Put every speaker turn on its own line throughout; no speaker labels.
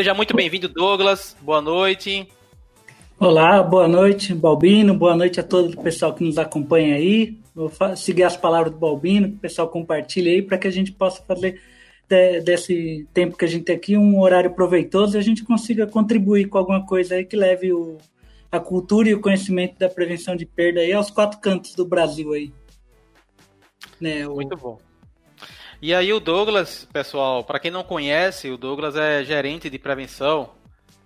Seja muito bem-vindo, Douglas. Boa noite.
Olá, boa noite, Balbino. Boa noite a todo o pessoal que nos acompanha aí. Vou seguir as palavras do Balbino, que o pessoal compartilhe aí para que a gente possa fazer de, desse tempo que a gente tem aqui um horário proveitoso e a gente consiga contribuir com alguma coisa aí que leve o, a cultura e o conhecimento da prevenção de perda aí aos quatro cantos do Brasil aí.
Né, o... Muito bom. E aí o Douglas, pessoal, para quem não conhece, o Douglas é gerente de prevenção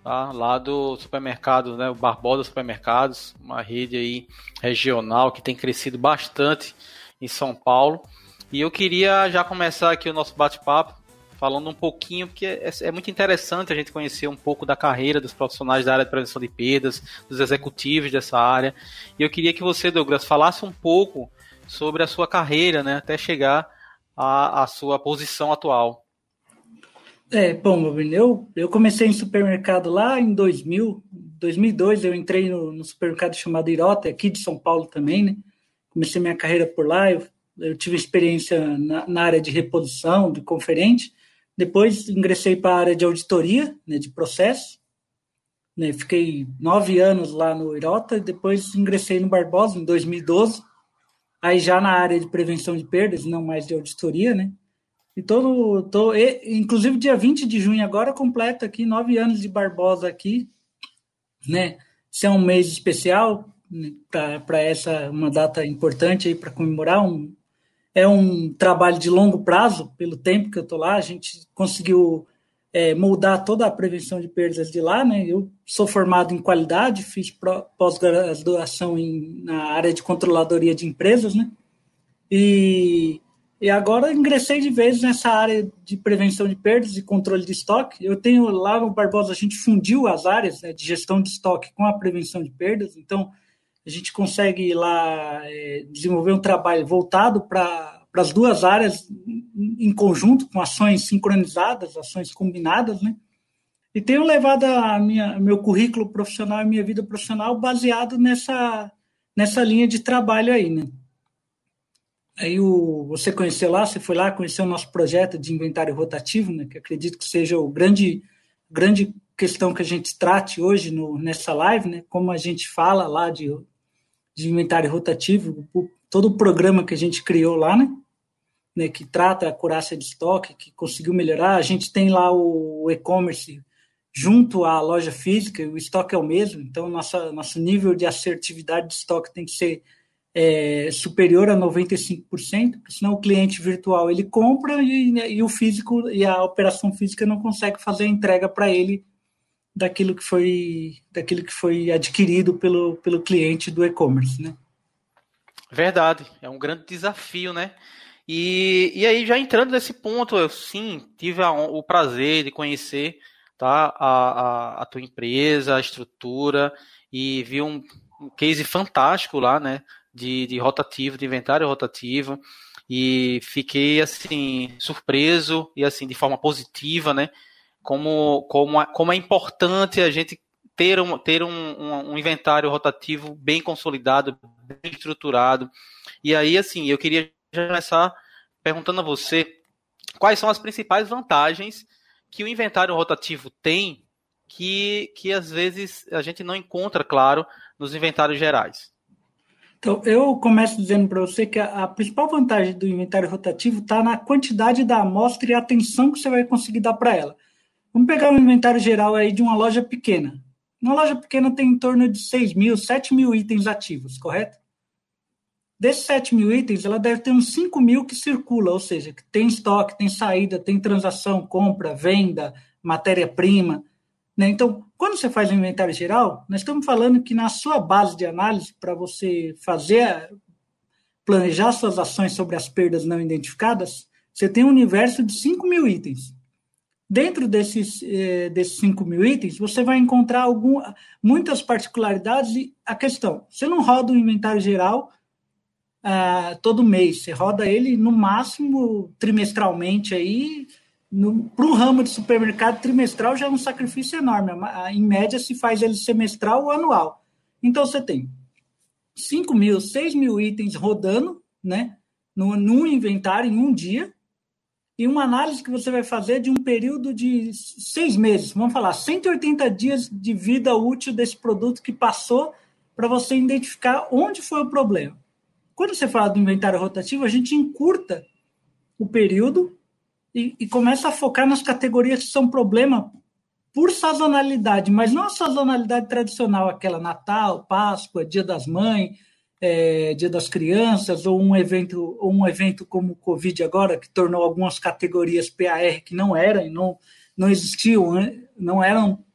tá? lá do supermercado, né, o Barbosa Supermercados, uma rede aí regional que tem crescido bastante em São Paulo. E eu queria já começar aqui o nosso bate-papo falando um pouquinho, porque é, é, muito interessante a gente conhecer um pouco da carreira dos profissionais da área de prevenção de perdas, dos executivos dessa área. E eu queria que você, Douglas, falasse um pouco sobre a sua carreira, né, até chegar à, à sua posição atual.
É, bom, eu, eu comecei em supermercado lá em 2000, 2002 eu entrei no, no supermercado chamado Irota, aqui de São Paulo também, né? Comecei minha carreira por lá, eu, eu tive experiência na, na, área de reposição, de conferente, depois ingressei para a área de auditoria, né, de processo, né, fiquei nove anos lá no Irota, depois ingressei no Barbosa em 2012, aí já na área de prevenção de perdas, não mais de auditoria, né? E todo, tô, e, inclusive dia 20 de junho agora completa aqui nove anos de Barbosa aqui, né? Se é um mês especial né, para essa uma data importante aí para comemorar um é um trabalho de longo prazo pelo tempo que eu tô lá a gente conseguiu é, moldar toda a prevenção de perdas de lá, né? Eu sou formado em qualidade, fiz pós-graduação na área de controladoria de empresas, né? E e agora ingressei de vez nessa área de prevenção de perdas e controle de estoque. Eu tenho lá no Barbosa, a gente fundiu as áreas né, de gestão de estoque com a prevenção de perdas, então a gente consegue lá é, desenvolver um trabalho voltado para as duas áreas em conjunto, com ações sincronizadas, ações combinadas, né? E tenho levado a minha, meu currículo profissional e minha vida profissional baseado nessa, nessa linha de trabalho aí, né? Aí o, você conheceu lá, você foi lá, conheceu o nosso projeto de inventário rotativo, né, que acredito que seja o grande, grande questão que a gente trate hoje no, nessa live, né, como a gente fala lá de, de inventário rotativo, o, todo o programa que a gente criou lá, né, né, que trata a curácia de estoque, que conseguiu melhorar. A gente tem lá o, e-commerce junto à loja física, o estoque é o mesmo, então nossa, nosso nível de assertividade de estoque tem que ser é, superior a 95%, senão o cliente virtual ele compra e, né, e, o físico e a operação física não consegue fazer a entrega para ele daquilo que foi daquilo que foi adquirido pelo, pelo cliente do e-commerce, né?
Verdade, é um grande desafio, né? E, e aí já entrando nesse ponto, eu sim tive a, o prazer de conhecer tá, a, a, a tua empresa, a estrutura e vi um, um case fantástico lá, né? de, de rotativo, de inventário rotativo, e fiquei assim surpreso e assim de forma positiva, né? Como como como é importante a gente ter um ter um, um, um inventário rotativo bem consolidado, bem estruturado. E aí assim eu queria começar perguntando a você quais são as principais vantagens que o inventário rotativo tem que, que às vezes a gente não encontra, claro, nos inventários gerais.
Então, eu começo dizendo para você que a, a, principal vantagem do inventário rotativo está na quantidade da amostra e atenção que você vai conseguir dar para ela. Vamos pegar um inventário geral aí de uma loja pequena. Uma loja pequena tem em torno de 6 mil, 7 mil itens ativos, correto? Desses 7 mil itens, ela deve ter uns 5 mil que circula, ou seja, que tem estoque, tem saída, tem transação, compra, venda, matéria-prima. Né? Então, quando você faz o inventário geral, nós estamos falando que na sua base de análise, para você fazer, planejar suas ações sobre as perdas não identificadas, você tem um universo de 5 mil itens. Dentro desses, eh, desses 5 mil itens, você vai encontrar algum, muitas particularidades e a questão, você não roda o inventário geral ah, todo mês, você roda ele no máximo trimestralmente aí, para um ramo de supermercado, trimestral já é um sacrifício enorme. Em média, se faz ele semestral ou anual. Então, você tem 5 mil, 6 mil itens rodando, né? Num inventário em um dia. e uma análise que você vai fazer de um período de seis meses, vamos falar, 180 dias de vida útil desse produto que passou para você identificar onde foi o problema. Quando você fala do inventário rotativo, a gente encurta o período e, e começa a focar nas categorias que são problema por sazonalidade, mas não a sazonalidade tradicional, aquela Natal, Páscoa, Dia das Mães, é, Dia das Crianças, ou um evento, ou um evento como o Covid agora, que tornou algumas categorias PAR que não eram, não, não existiam, não eram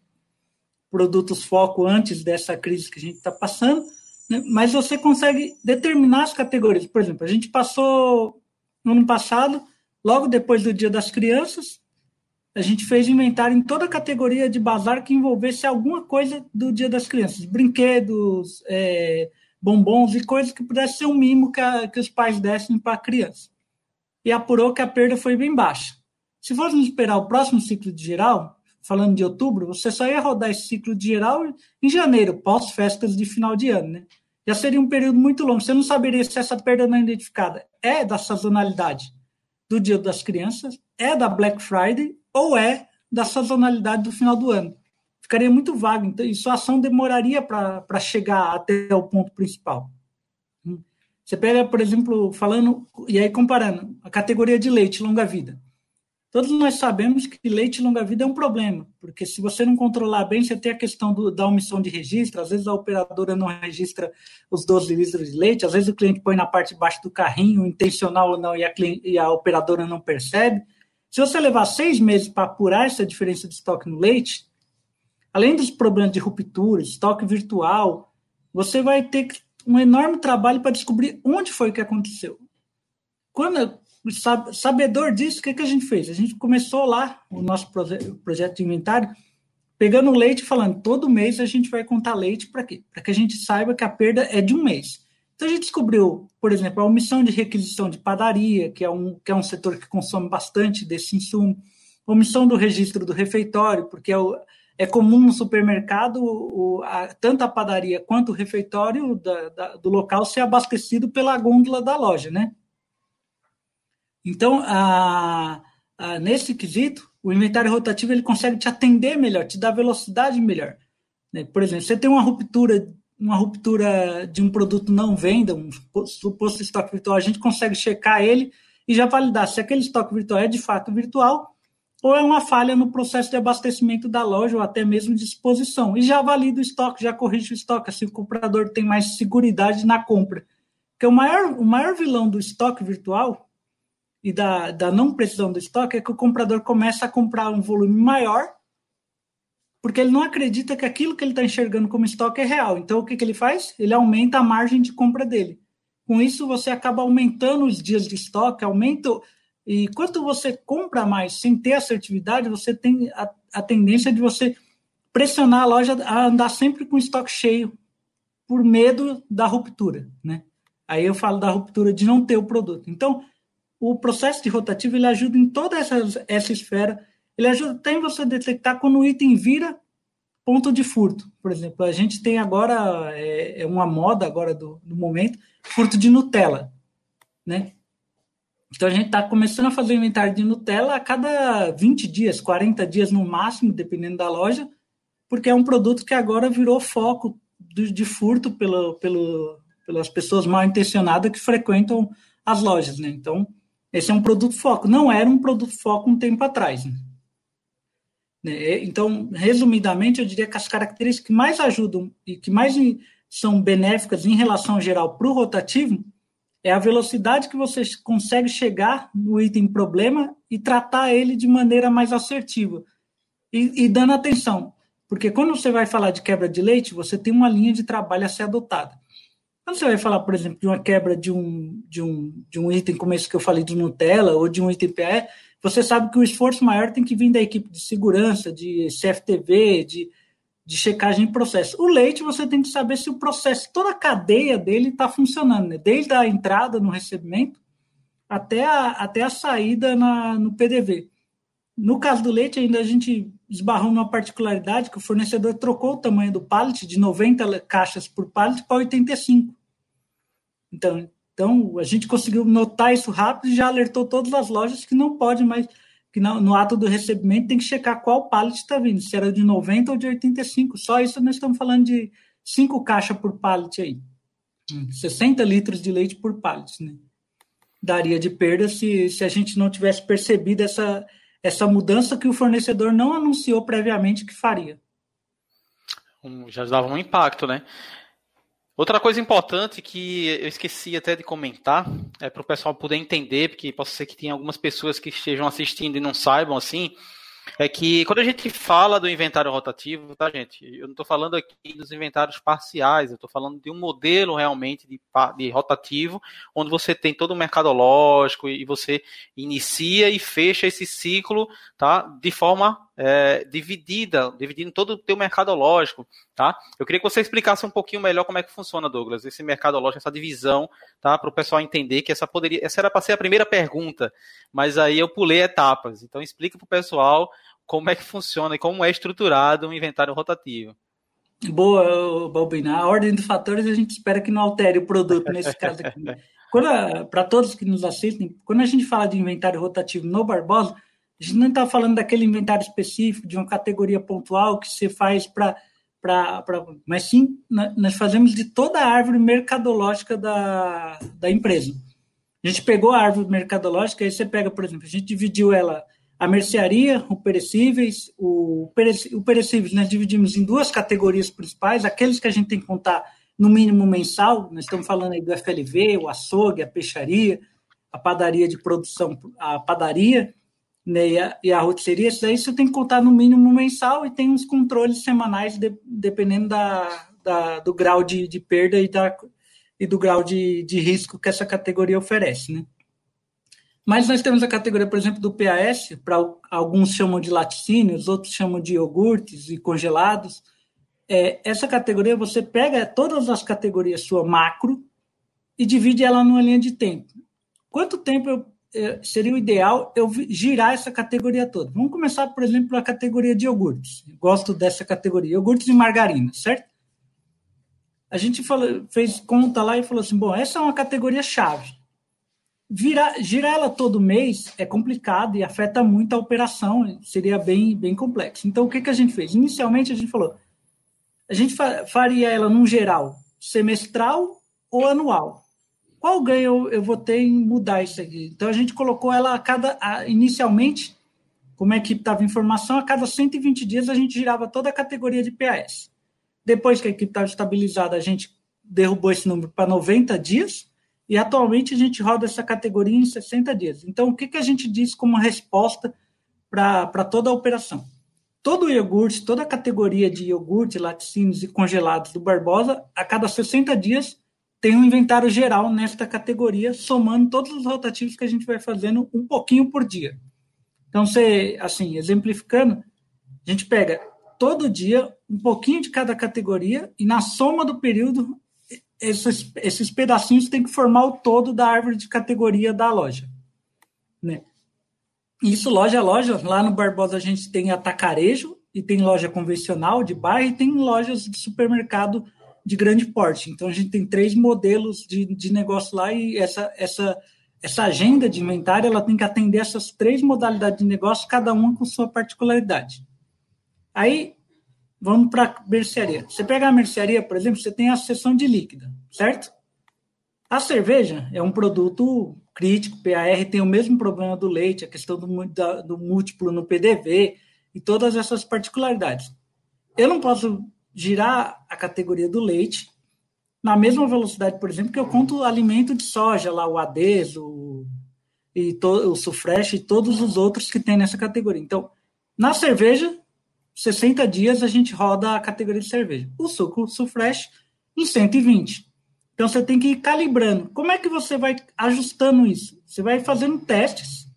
produtos foco antes dessa crise que a gente está passando, né? mas você consegue determinar as categorias. Por exemplo, a gente passou no ano passado, logo depois do Dia das Crianças, a gente fez inventário em toda a categoria de bazar que envolvesse alguma coisa do Dia das Crianças, brinquedos, é, bombons e coisas que pudesse ser um mimo que, a, que os pais dessem para a criança. E apurou que a perda foi bem baixa. Se fôssemos esperar o próximo ciclo de geral, falando de outubro, você só ia rodar esse ciclo de geral em janeiro, pós-festas de final de ano, né? Já seria um período muito longo. Você não saberia se essa perda não identificada é da sazonalidade do Dia das Crianças, é da Black Friday ou é da sazonalidade do final do ano. Ficaria muito vago, então, e sua ação demoraria para chegar até o ponto principal. Você pega, por exemplo, falando, e aí comparando, a categoria de leite longa-vida. Todos nós sabemos que leite longa-vida é um problema, porque se você não controlar bem, você tem a questão do, da omissão de registro, às vezes a operadora não registra os 12 litros de leite, às vezes o cliente põe na parte de baixo do carrinho, intencional ou não, e a, e a operadora não percebe. Se você levar seis meses para apurar essa diferença de estoque no leite, além dos problemas de ruptura, estoque virtual, você vai ter um enorme trabalho para descobrir onde foi que aconteceu. Quando sabedor disso, o que, que a gente fez? A gente começou lá o nosso projeto de inventário, pegando leite e falando, todo mês a gente vai contar leite para quê? Para que a gente saiba que a perda é de um mês. Então a gente descobriu, por exemplo, a omissão de requisição de padaria, que é um, que é um setor que consome bastante desse insumo, omissão do registro do refeitório, porque é, o, é comum no supermercado o, a, tanto a padaria quanto o refeitório da, da, do local ser abastecido pela gôndola da loja, né? Então, a, a, nesse quesito, o inventário rotativo ele consegue te atender melhor, te dar velocidade melhor. Né? Por exemplo, você tem uma ruptura uma ruptura de um produto não venda, um suposto estoque virtual, a gente consegue checar ele e já validar se aquele estoque virtual é de fato virtual ou é uma falha no processo de abastecimento da loja ou até mesmo de exposição. E já valida o estoque, já corrige o estoque, assim o comprador tem mais segurança na compra. Porque o maior, o maior vilão do estoque virtual e da, da não precisão do estoque é que o comprador começa a comprar um volume maior porque ele não acredita que aquilo que ele está enxergando como estoque é real. Então, o que, que ele faz? Ele aumenta a margem de compra dele. Com isso, você acaba aumentando os dias de estoque, aumenta. E quanto você compra mais sem ter assertividade, você tem a, a tendência de você pressionar a loja a andar sempre com estoque cheio, por medo da ruptura. Né? Aí eu falo da ruptura de não ter o produto. Então, o processo de rotativo ele ajuda em toda essa, essa esfera ele ajuda até em você detectar quando o item vira ponto de furto. Por exemplo, a gente tem agora, é, é uma moda agora do, do, momento, furto de Nutella, né? Então a gente está começando a fazer inventário de Nutella a cada 20 dias, 40 dias no máximo, dependendo da loja, porque é um produto que agora virou foco de, de furto pelo, pelo, pelas pessoas mal intencionadas que frequentam as lojas, né? Então, esse é um produto foco. Não era um produto foco um tempo atrás. Né? Né? Então, resumidamente, eu diria que as características que mais ajudam e que mais são benéficas em relação geral para o rotativo é a velocidade que você consegue chegar no item problema e tratar ele de maneira mais assertiva. E, e, dando atenção, porque quando você vai falar de quebra de leite, você tem uma linha de trabalho a ser adotada. Quando você vai falar, por exemplo, de uma quebra de um, de um, de um item como esse que eu falei de Nutella ou de um item PE, você sabe que o esforço maior tem que vir da equipe de segurança, de CFTV, de, de checagem de processo. O leite, você tem que saber se o processo, toda a cadeia dele está funcionando, né? desde a entrada no recebimento até a, até a saída na, no PDV. No caso do leite, ainda a gente esbarrou numa particularidade que o fornecedor trocou o tamanho do pallet de 90 caixas por pallet para 85. Então, Então, a gente conseguiu notar isso rápido e já alertou todas as lojas que não pode mais, que não, no ato do recebimento tem que checar qual pallet está vindo, se era de 90 ou de 85. Só isso nós estamos falando de cinco caixas por pallet aí. 60 litros de leite por pallet, né? Daria de perda se, se a gente não tivesse percebido essa, essa mudança que o fornecedor não anunciou previamente que faria.
Já dava um impacto, né? Outra coisa importante que eu esqueci até de comentar, é para o pessoal poder entender, porque possa ser que tenha algumas pessoas que estejam assistindo e não saibam assim, é que quando a gente fala do inventário rotativo, tá, gente? Eu não estou falando aqui dos inventários parciais, eu estou falando de um modelo realmente de, de, rotativo, onde você tem todo o mercadológico e você inicia e fecha esse ciclo, tá? De forma é, dividida, dividindo todo o teu mercadológico, tá? Eu queria que você explicasse um pouquinho melhor como é que funciona, Douglas, esse mercadológico, essa divisão, tá? Para o pessoal entender que essa poderia, essa era para ser a primeira pergunta, mas aí eu pulei etapas. Então explica para o pessoal como é que funciona e como é estruturado um inventário rotativo.
Boa, Balbina. A ordem dos fatores a gente espera que não altere o produto nesse caso aqui. Para todos que nos assistem, quando a gente fala de inventário rotativo no Barbosa, a gente não está falando daquele inventário específico, de uma categoria pontual que você faz para. Mas sim, nós fazemos de toda a árvore mercadológica da, da empresa. A gente pegou a árvore mercadológica, aí você pega, por exemplo, a gente dividiu ela a mercearia, o perecíveis, o, perec, o perecíveis nós dividimos em duas categorias principais, aqueles que a gente tem que contar no mínimo mensal, nós estamos falando aí do FLV, o açougue, a peixaria, a padaria de produção, a padaria né, e, a, e a rotisseria, isso aí você tem que contar no mínimo mensal e tem uns controles semanais de, dependendo da, da, do grau de, de perda e, da, e do grau de, de risco que essa categoria oferece, né? Mas nós temos a categoria, por exemplo, do PAS, para alguns chamam de laticínios, outros chamam de iogurtes e congelados. É, essa categoria você pega todas as categorias sua macro e divide ela numa linha de tempo. Quanto tempo eu, seria o ideal eu girar essa categoria toda? Vamos começar, por exemplo, pela categoria de iogurtes. Gosto dessa categoria, iogurtes e margarina, certo? A gente falou, fez conta lá e falou assim: bom, essa é uma categoria chave Virar, girar ela todo mês é complicado e afeta muito a operação, seria bem, bem complexo. Então, o que, que a gente fez? Inicialmente, a gente falou, a gente faria ela num geral semestral ou anual. Qual ganho eu, vou ter em mudar isso aqui? Então, a gente colocou ela a cada, a, inicialmente, como a equipe estava em formação, a cada 120 dias a gente girava toda a categoria de PAS. Depois que a equipe estava estabilizada, a gente derrubou esse número para 90 dias, e atualmente a gente roda essa categoria em 60 dias. Então, o que, que a gente diz como resposta para toda a operação? Todo iogurte, toda a categoria de iogurte, laticínios e congelados do Barbosa, a cada 60 dias tem um inventário geral nesta categoria, somando todos os rotativos que a gente vai fazendo um pouquinho por dia. Então, você, assim, exemplificando, a gente pega todo dia um pouquinho de cada categoria e na soma do período esses, esses pedacinhos têm que formar o todo da árvore de categoria da loja. Né? Isso loja a loja. Lá no Barbosa a gente tem atacarejo e tem loja convencional de bairro e tem lojas de supermercado de grande porte. Então a gente tem três modelos de, de negócio lá e essa, essa, essa agenda de inventário ela tem que atender essas três modalidades de negócio, cada uma com sua particularidade. Aí Vamos para a mercearia. Você pega a mercearia, por exemplo, você tem a seção de líquida, certo? A cerveja é um produto crítico, PAR tem o mesmo problema do leite, a questão do, da, do múltiplo no PDV e todas essas particularidades. Eu não posso girar a categoria do leite na mesma velocidade, por exemplo, que eu conto alimento de soja, lá o ADES, o, e to, o Sufresh e todos os outros que tem nessa categoria. Então, na cerveja, 60 dias a gente roda a categoria de cerveja. O suco Sufresh em 120. Então você tem que ir calibrando. Como é que você vai ajustando isso? Você vai fazendo testes,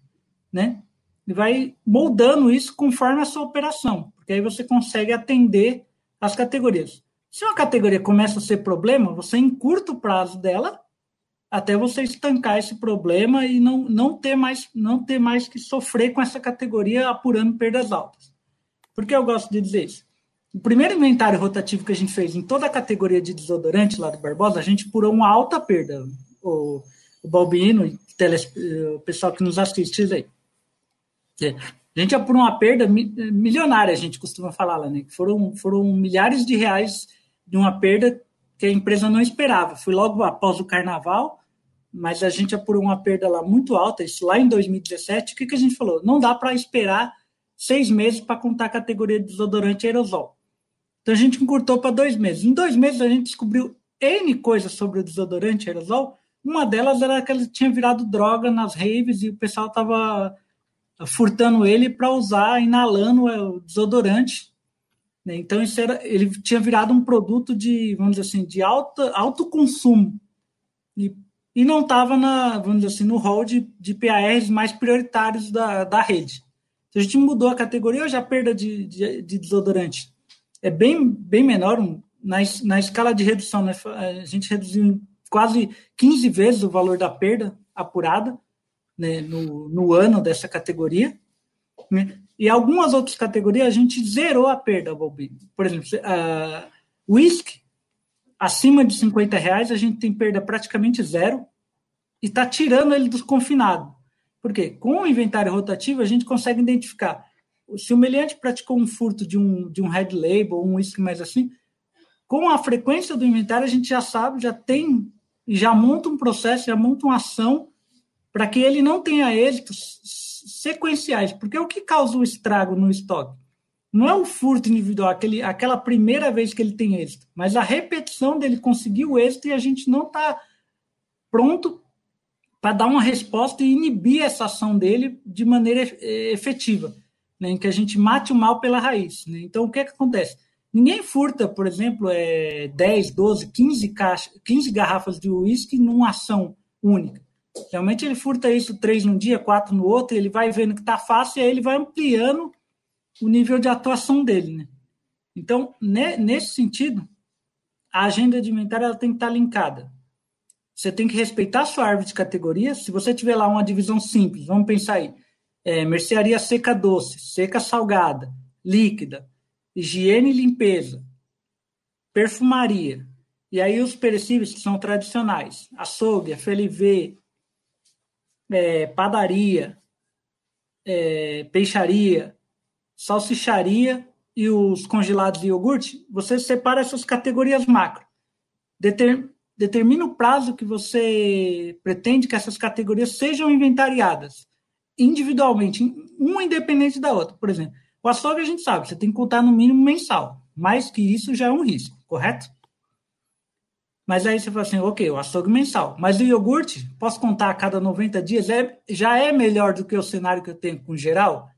né? E vai moldando isso conforme a sua operação, porque aí você consegue atender as categorias. Se uma categoria começa a ser problema, você encurta o prazo dela até você estancar esse problema e não, não ter mais não ter mais que sofrer com essa categoria apurando perdas altas. Por que eu gosto de dizer isso? O primeiro inventário rotativo que a gente fez em toda a categoria de desodorante lá do Barbosa, a gente purou uma alta perda. o, o Balbino, o pessoal que nos assiste aí. É, a gente é por uma perda milionária, a gente costuma falar lá, né? Foram, foram milhares de reais de uma perda que a empresa não esperava. Foi logo após o carnaval, mas a gente apurou uma perda lá muito alta, isso lá em 2017. O que, que a gente falou? Não dá para esperar seis meses para contar a categoria de desodorante aerosol. Então a gente encurtou para dois meses. Em dois meses a gente descobriu N coisas sobre o desodorante aerosol. Uma delas era que ele tinha virado droga nas raves e o pessoal estava furtando ele para usar, inalando o desodorante. Né? Então, isso era, ele tinha virado um produto de, vamos dizer assim, de alta, alto consumo. E, e não estava, vamos dizer assim, no hall de, de PARs mais prioritários da, da rede. Então, a gente mudou a categoria, hoje a perda de, de, de desodorante é bem, bem menor. Na, na escala de redução, né? a gente reduziu quase 15 vezes o valor da perda apurada né, no, no ano dessa categoria. Né? E algumas outras categorias a gente zerou a perda, Balbino. Por exemplo, a whisky, acima de 50 reais, a gente tem perda praticamente zero e está tirando ele dos confinados. Por quê? Com o inventário rotativo, a gente consegue identificar se o meliante praticou um furto de um, de um red label, um whisky mais assim, com a frequência do inventário, a gente já sabe, já tem, já monta um processo, já monta uma ação para que ele não tenha êxitos sequenciais, porque o que causa o estrago no estoque? Não é o furto individual, aquele, aquela primeira vez que ele tem êxito, mas a repetição dele conseguir o êxito e a gente não está pronto para dar uma resposta e inibir essa ação dele de maneira efetiva, né, em que a gente mate o mal pela raiz. Né? Então, o que, é que acontece? Ninguém furta, por exemplo, é, 10, 12, 15, caixa, 15 garrafas de uísque numa ação única. Realmente ele furta isso três num dia, quatro no outro, ele vai vendo que está fácil e aí ele vai ampliando o nível de atuação dele. Né? Então, nesse sentido, a agenda alimentar ela tem que estar tá linkada. Você tem que respeitar a sua árvore de categorias. Se você tiver lá uma divisão simples, vamos pensar aí: é, mercearia seca doce, seca salgada, líquida, higiene e limpeza, perfumaria. E aí os perecíveis que são tradicionais: açougue, FLV, é, padaria, é, peixaria, salsicharia e os congelados de iogurte, você separa essas categorias macro. Deter, determina o prazo que você pretende que essas categorias sejam inventariadas individualmente, uma independente da outra. Por exemplo, o açougue a gente sabe, você tem que contar no mínimo mensal. Mais que isso já é um risco, correto? Mas aí você fala assim, ok, o açougue mensal. Mas o iogurte, posso contar a cada 90 dias? É, já é melhor do que o cenário que eu tenho com geral?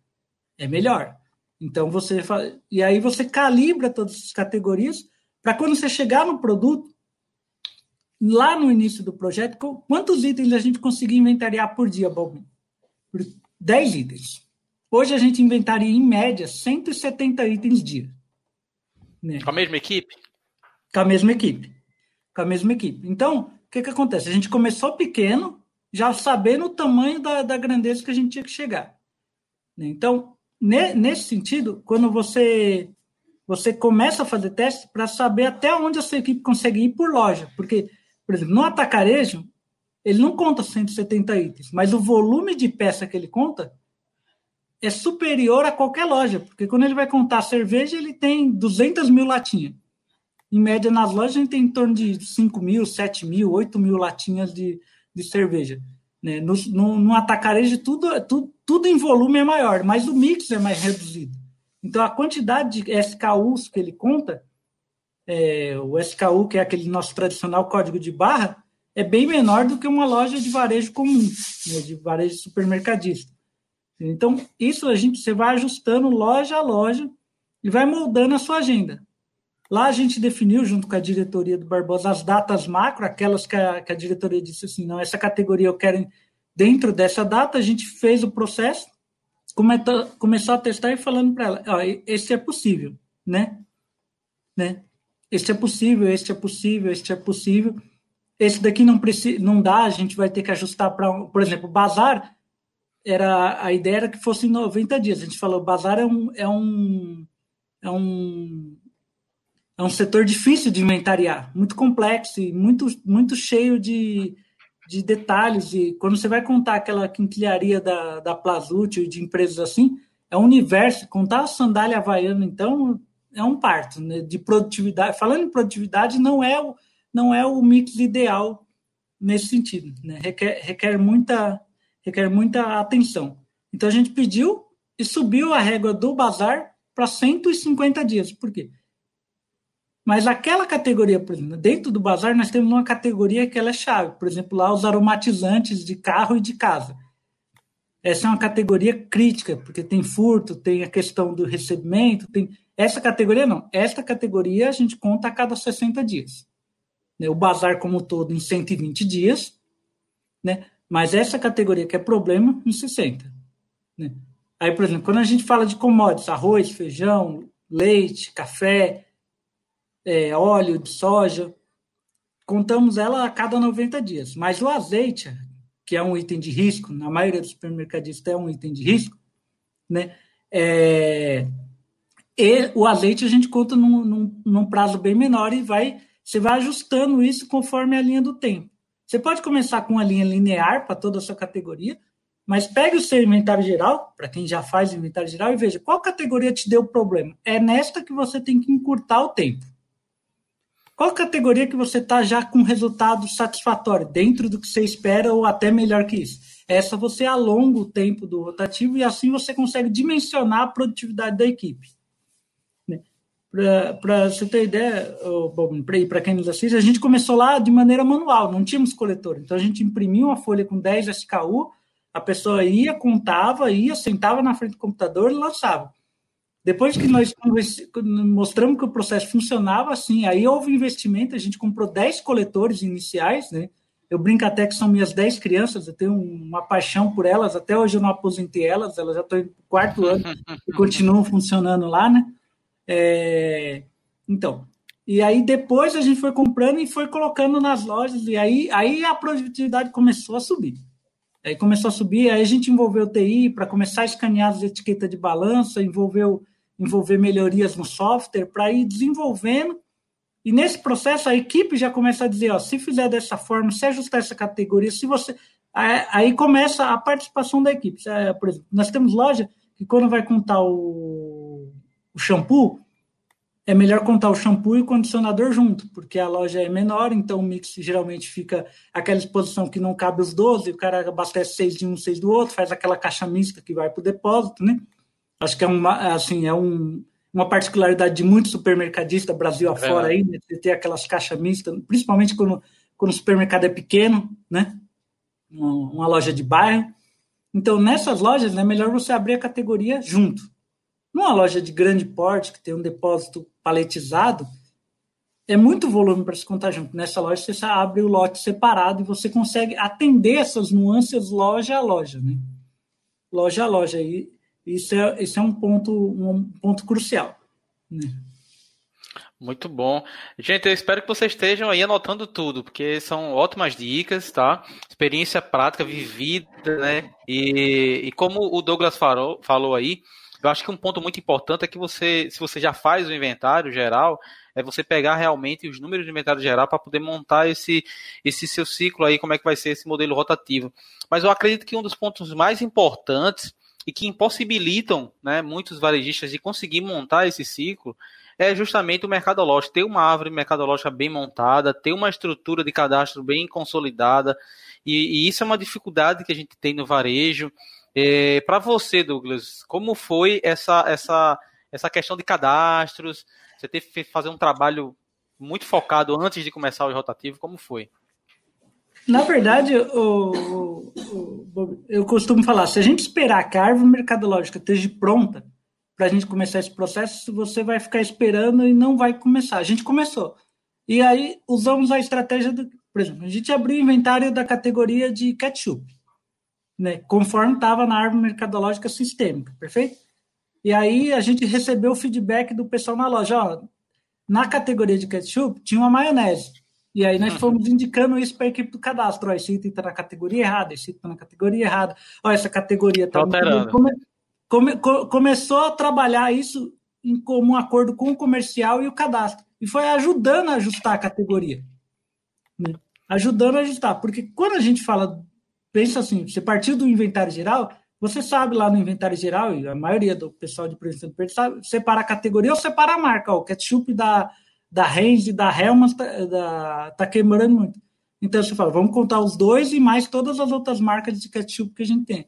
É melhor. Então você fala, e aí você calibra todas as categorias para quando você chegar no produto, lá no início do projeto, quantos itens a gente conseguir inventariar por dia? Por 10 itens. Hoje a gente inventaria, em média, 170 itens dia.
Né? Com a mesma equipe?
Com a mesma equipe com a mesma equipe. Então, o que, que acontece? A gente começou pequeno, já sabendo o tamanho da, da grandeza que a gente tinha que chegar. Então, ne, nesse sentido, quando você você começa a fazer testes para saber até onde a sua equipe consegue ir por loja. Porque, por exemplo, no atacarejo, ele não conta 170 itens, mas o volume de peça que ele conta é superior a qualquer loja, porque quando ele vai contar cerveja, ele tem 200 mil latinhas. Em média, nas lojas, a gente tem em torno de 5 mil, 7 mil, 8 mil latinhas de, de cerveja. Né? No, no, no atacarejo, tudo, tudo, tudo em volume é maior, mas o mix é mais reduzido. Então, a quantidade de SKUs que ele conta, é, o SKU, que é aquele nosso tradicional código de barra, é bem menor do que uma loja de varejo comum, né, de varejo supermercadista. Então, isso a gente você vai ajustando loja a loja e vai moldando a sua agenda. Lá a gente definiu, junto com a diretoria do Barbosa, as datas macro, aquelas que a, que a diretoria disse assim: não, essa categoria eu quero dentro dessa data. A gente fez o processo, começou, começou a testar e falando para ela: ó, esse é possível, né? né? Este é possível, este é possível, este é possível. Esse daqui não precisa, não dá, a gente vai ter que ajustar para, por exemplo, bazar era a ideia era que fosse em 90 dias. A gente falou, bazar é um é um é um é um setor difícil de inventariar, muito complexo e muito, muito cheio de, de detalhes. E quando você vai contar aquela quinquilharia da, da Plazute e de empresas assim, é um universo. Contar a sandália havaiana, então, é um parto né? de produtividade. Falando em produtividade, não é o, não é o mix ideal nesse sentido. Né? Requer, requer, muita, requer muita atenção. Então, a gente pediu e subiu a régua do bazar para 150 dias. Por quê? Mas aquela categoria, por exemplo, dentro do bazar, nós temos uma categoria que ela é chave. Por exemplo, lá os aromatizantes de carro e de casa. Essa é uma categoria crítica, porque tem furto, tem a questão do recebimento, tem. Essa categoria não. Esta categoria a gente conta a cada 60 dias. Né? O bazar como todo em 120 dias, né? mas essa categoria que é problema, em 60. Né? Aí, por exemplo, quando a gente fala de commodities, arroz, feijão, leite, café, é, óleo de soja, contamos ela a cada 90 dias. Mas o azeite, que é um item de risco, na maioria dos supermercadistas é um item de risco, né? É, e o azeite a gente conta num, num, num, prazo bem menor e vai, você vai ajustando isso conforme a linha do tempo. Você pode começar com uma linha linear para toda a sua categoria, mas pegue o seu inventário geral, para quem já faz inventário geral, e veja qual categoria te deu problema. É nesta que você tem que encurtar o tempo. Qual categoria que você está já com resultado satisfatório, dentro do que você espera ou até melhor que isso? Essa você alonga o tempo do rotativo e assim você consegue dimensionar a produtividade da equipe. Né? Para você ter ideia, para quem nos assiste, a gente começou lá de maneira manual, não tínhamos coletor. Então a gente imprimia uma folha com 10 SKU, a pessoa ia, contava, ia, sentava na frente do computador e lançava. Depois que nós mostramos que o processo funcionava assim, aí houve investimento, a gente comprou 10 coletores iniciais, né? Eu brinco até que são minhas 10 crianças, eu tenho uma paixão por elas, até hoje eu não aposentei elas, elas já estão no quarto ano e continuam funcionando lá, né? É, então, e aí depois a gente foi comprando e foi colocando nas lojas, e aí, aí a produtividade começou a subir. Aí começou a subir, aí a gente envolveu o TI para começar a escanear as etiquetas de balança, envolveu envolver melhorias no software para ir desenvolvendo. E nesse processo, a equipe já começa a dizer: ó, se fizer dessa forma, se ajustar essa categoria, se você. Aí começa a participação da equipe. Por exemplo, nós temos loja que, quando vai contar o, o shampoo, é melhor contar o shampoo e o condicionador junto, porque a loja é menor, então o mix geralmente fica aquela exposição que não cabe os 12, o cara abastece seis de um, seis do outro, faz aquela caixa mista que vai para o depósito, né? Acho que é uma, assim, é um, uma particularidade de muito supermercadista Brasil afora é. aí, né? ter aquelas caixas mistas, principalmente quando, quando o supermercado é pequeno, né? Uma, uma loja de bairro. Então, nessas lojas, é né, melhor você abrir a categoria junto. Numa loja de grande porte, que tem um depósito paletizado, é muito volume para se contar junto. Nessa loja, você abre o lote separado e você consegue atender essas nuances loja a loja, né? Loja a loja. E isso é, isso é um, ponto, um ponto crucial. Né?
Muito bom. Gente, eu espero que vocês estejam aí anotando tudo, porque são ótimas dicas, tá? Experiência prática, vivida, né? E, e como o Douglas falou, falou aí, eu acho que um ponto muito importante é que você, se você já faz o inventário geral, é você pegar realmente os números de inventário geral para poder montar esse, esse seu ciclo aí, como é que vai ser esse modelo rotativo. Mas eu acredito que um dos pontos mais importantes e que impossibilitam né, muitos varejistas de conseguir montar esse ciclo é justamente o mercadológico, ter uma árvore mercadológica bem montada, ter uma estrutura de cadastro bem consolidada, e, e isso é uma dificuldade que a gente tem no varejo. É, Para você, Douglas, como foi essa, essa, essa questão de cadastros? Você teve que fazer um trabalho muito focado antes de começar o rotativo, como foi?
Na verdade, o, o, eu costumo falar, se a gente esperar que a árvore mercadológica esteja pronta para a gente começar esse processo, você vai ficar esperando e não vai começar. A gente começou. E aí usamos a estratégia, do, por exemplo, a gente abriu o inventário da categoria de ketchup, né, conforme estava na árvore mercadológica sistêmica, perfeito? E aí a gente recebeu o feedback do pessoal na loja, ó, na categoria de ketchup tinha uma maionese. E aí nós fomos indicando isso para a equipe do cadastro. Ó, esse item está na categoria errada, esse item está na categoria errada. Ó, essa categoria está...
Alterando.
Come, come, começou a trabalhar isso em comum acordo com o comercial e o cadastro. E foi ajudando a ajustar a categoria. Né? ajudando a ajustar. Porque quando a gente fala, pensa assim, você partiu do inventário geral, você sabe lá no inventário geral, e a maioria do pessoal de prevenção de sabe, separar a categoria ou separar a marca. Ó, o ketchup da, da Range, da Helmans, tá, da, tá queimando muito. Então você fala, vamos contar os dois e mais todas as outras marcas de ketchup que a gente tem.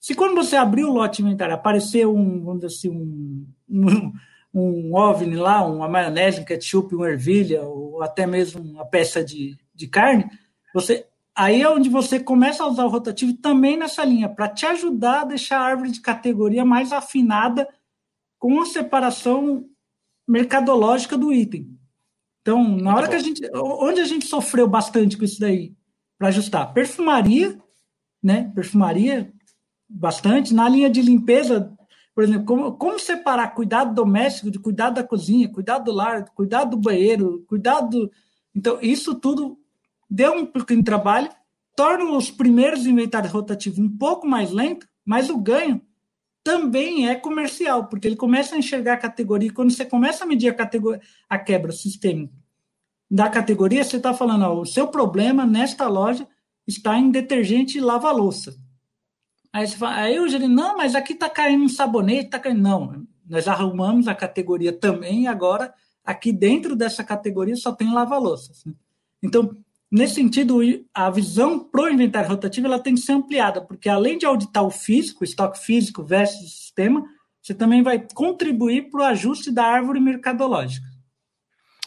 Se quando você abrir o lote inventário aparecer um, vamos dizer assim, um, um, um OVNI lá, uma maionese, um ketchup, uma ervilha, ou até mesmo uma peça de, de carne, você aí é onde você começa a usar o rotativo também nessa linha, para te ajudar a deixar a árvore de categoria mais afinada com a separação mercadológica do item. Então, na hora que a gente. Onde a gente sofreu bastante com isso daí? Para ajustar? Perfumaria, né? Perfumaria, bastante. Na linha de limpeza, por exemplo, como, como separar cuidado doméstico de cuidado da cozinha, cuidado do lar, cuidado do banheiro, cuidado. Então, isso tudo deu um pouquinho de trabalho, torna os primeiros inventários rotativos um pouco mais lento, mas o ganho também é comercial, porque ele começa a enxergar a categoria. Quando você começa a medir a, categoria, a quebra sistêmica da categoria, você está falando, ó, o seu problema nesta loja está em detergente e lava-louça. Aí, você fala, aí o gerente, não, mas aqui está caindo um sabonete, está caindo. Não, nós arrumamos a categoria também, e agora aqui dentro dessa categoria só tem lava-louças. Né? Então, Nesse sentido, a visão para o inventário rotativo ela tem que ser ampliada, porque além de auditar o físico, o estoque físico versus sistema, você também vai contribuir para o ajuste da árvore mercadológica.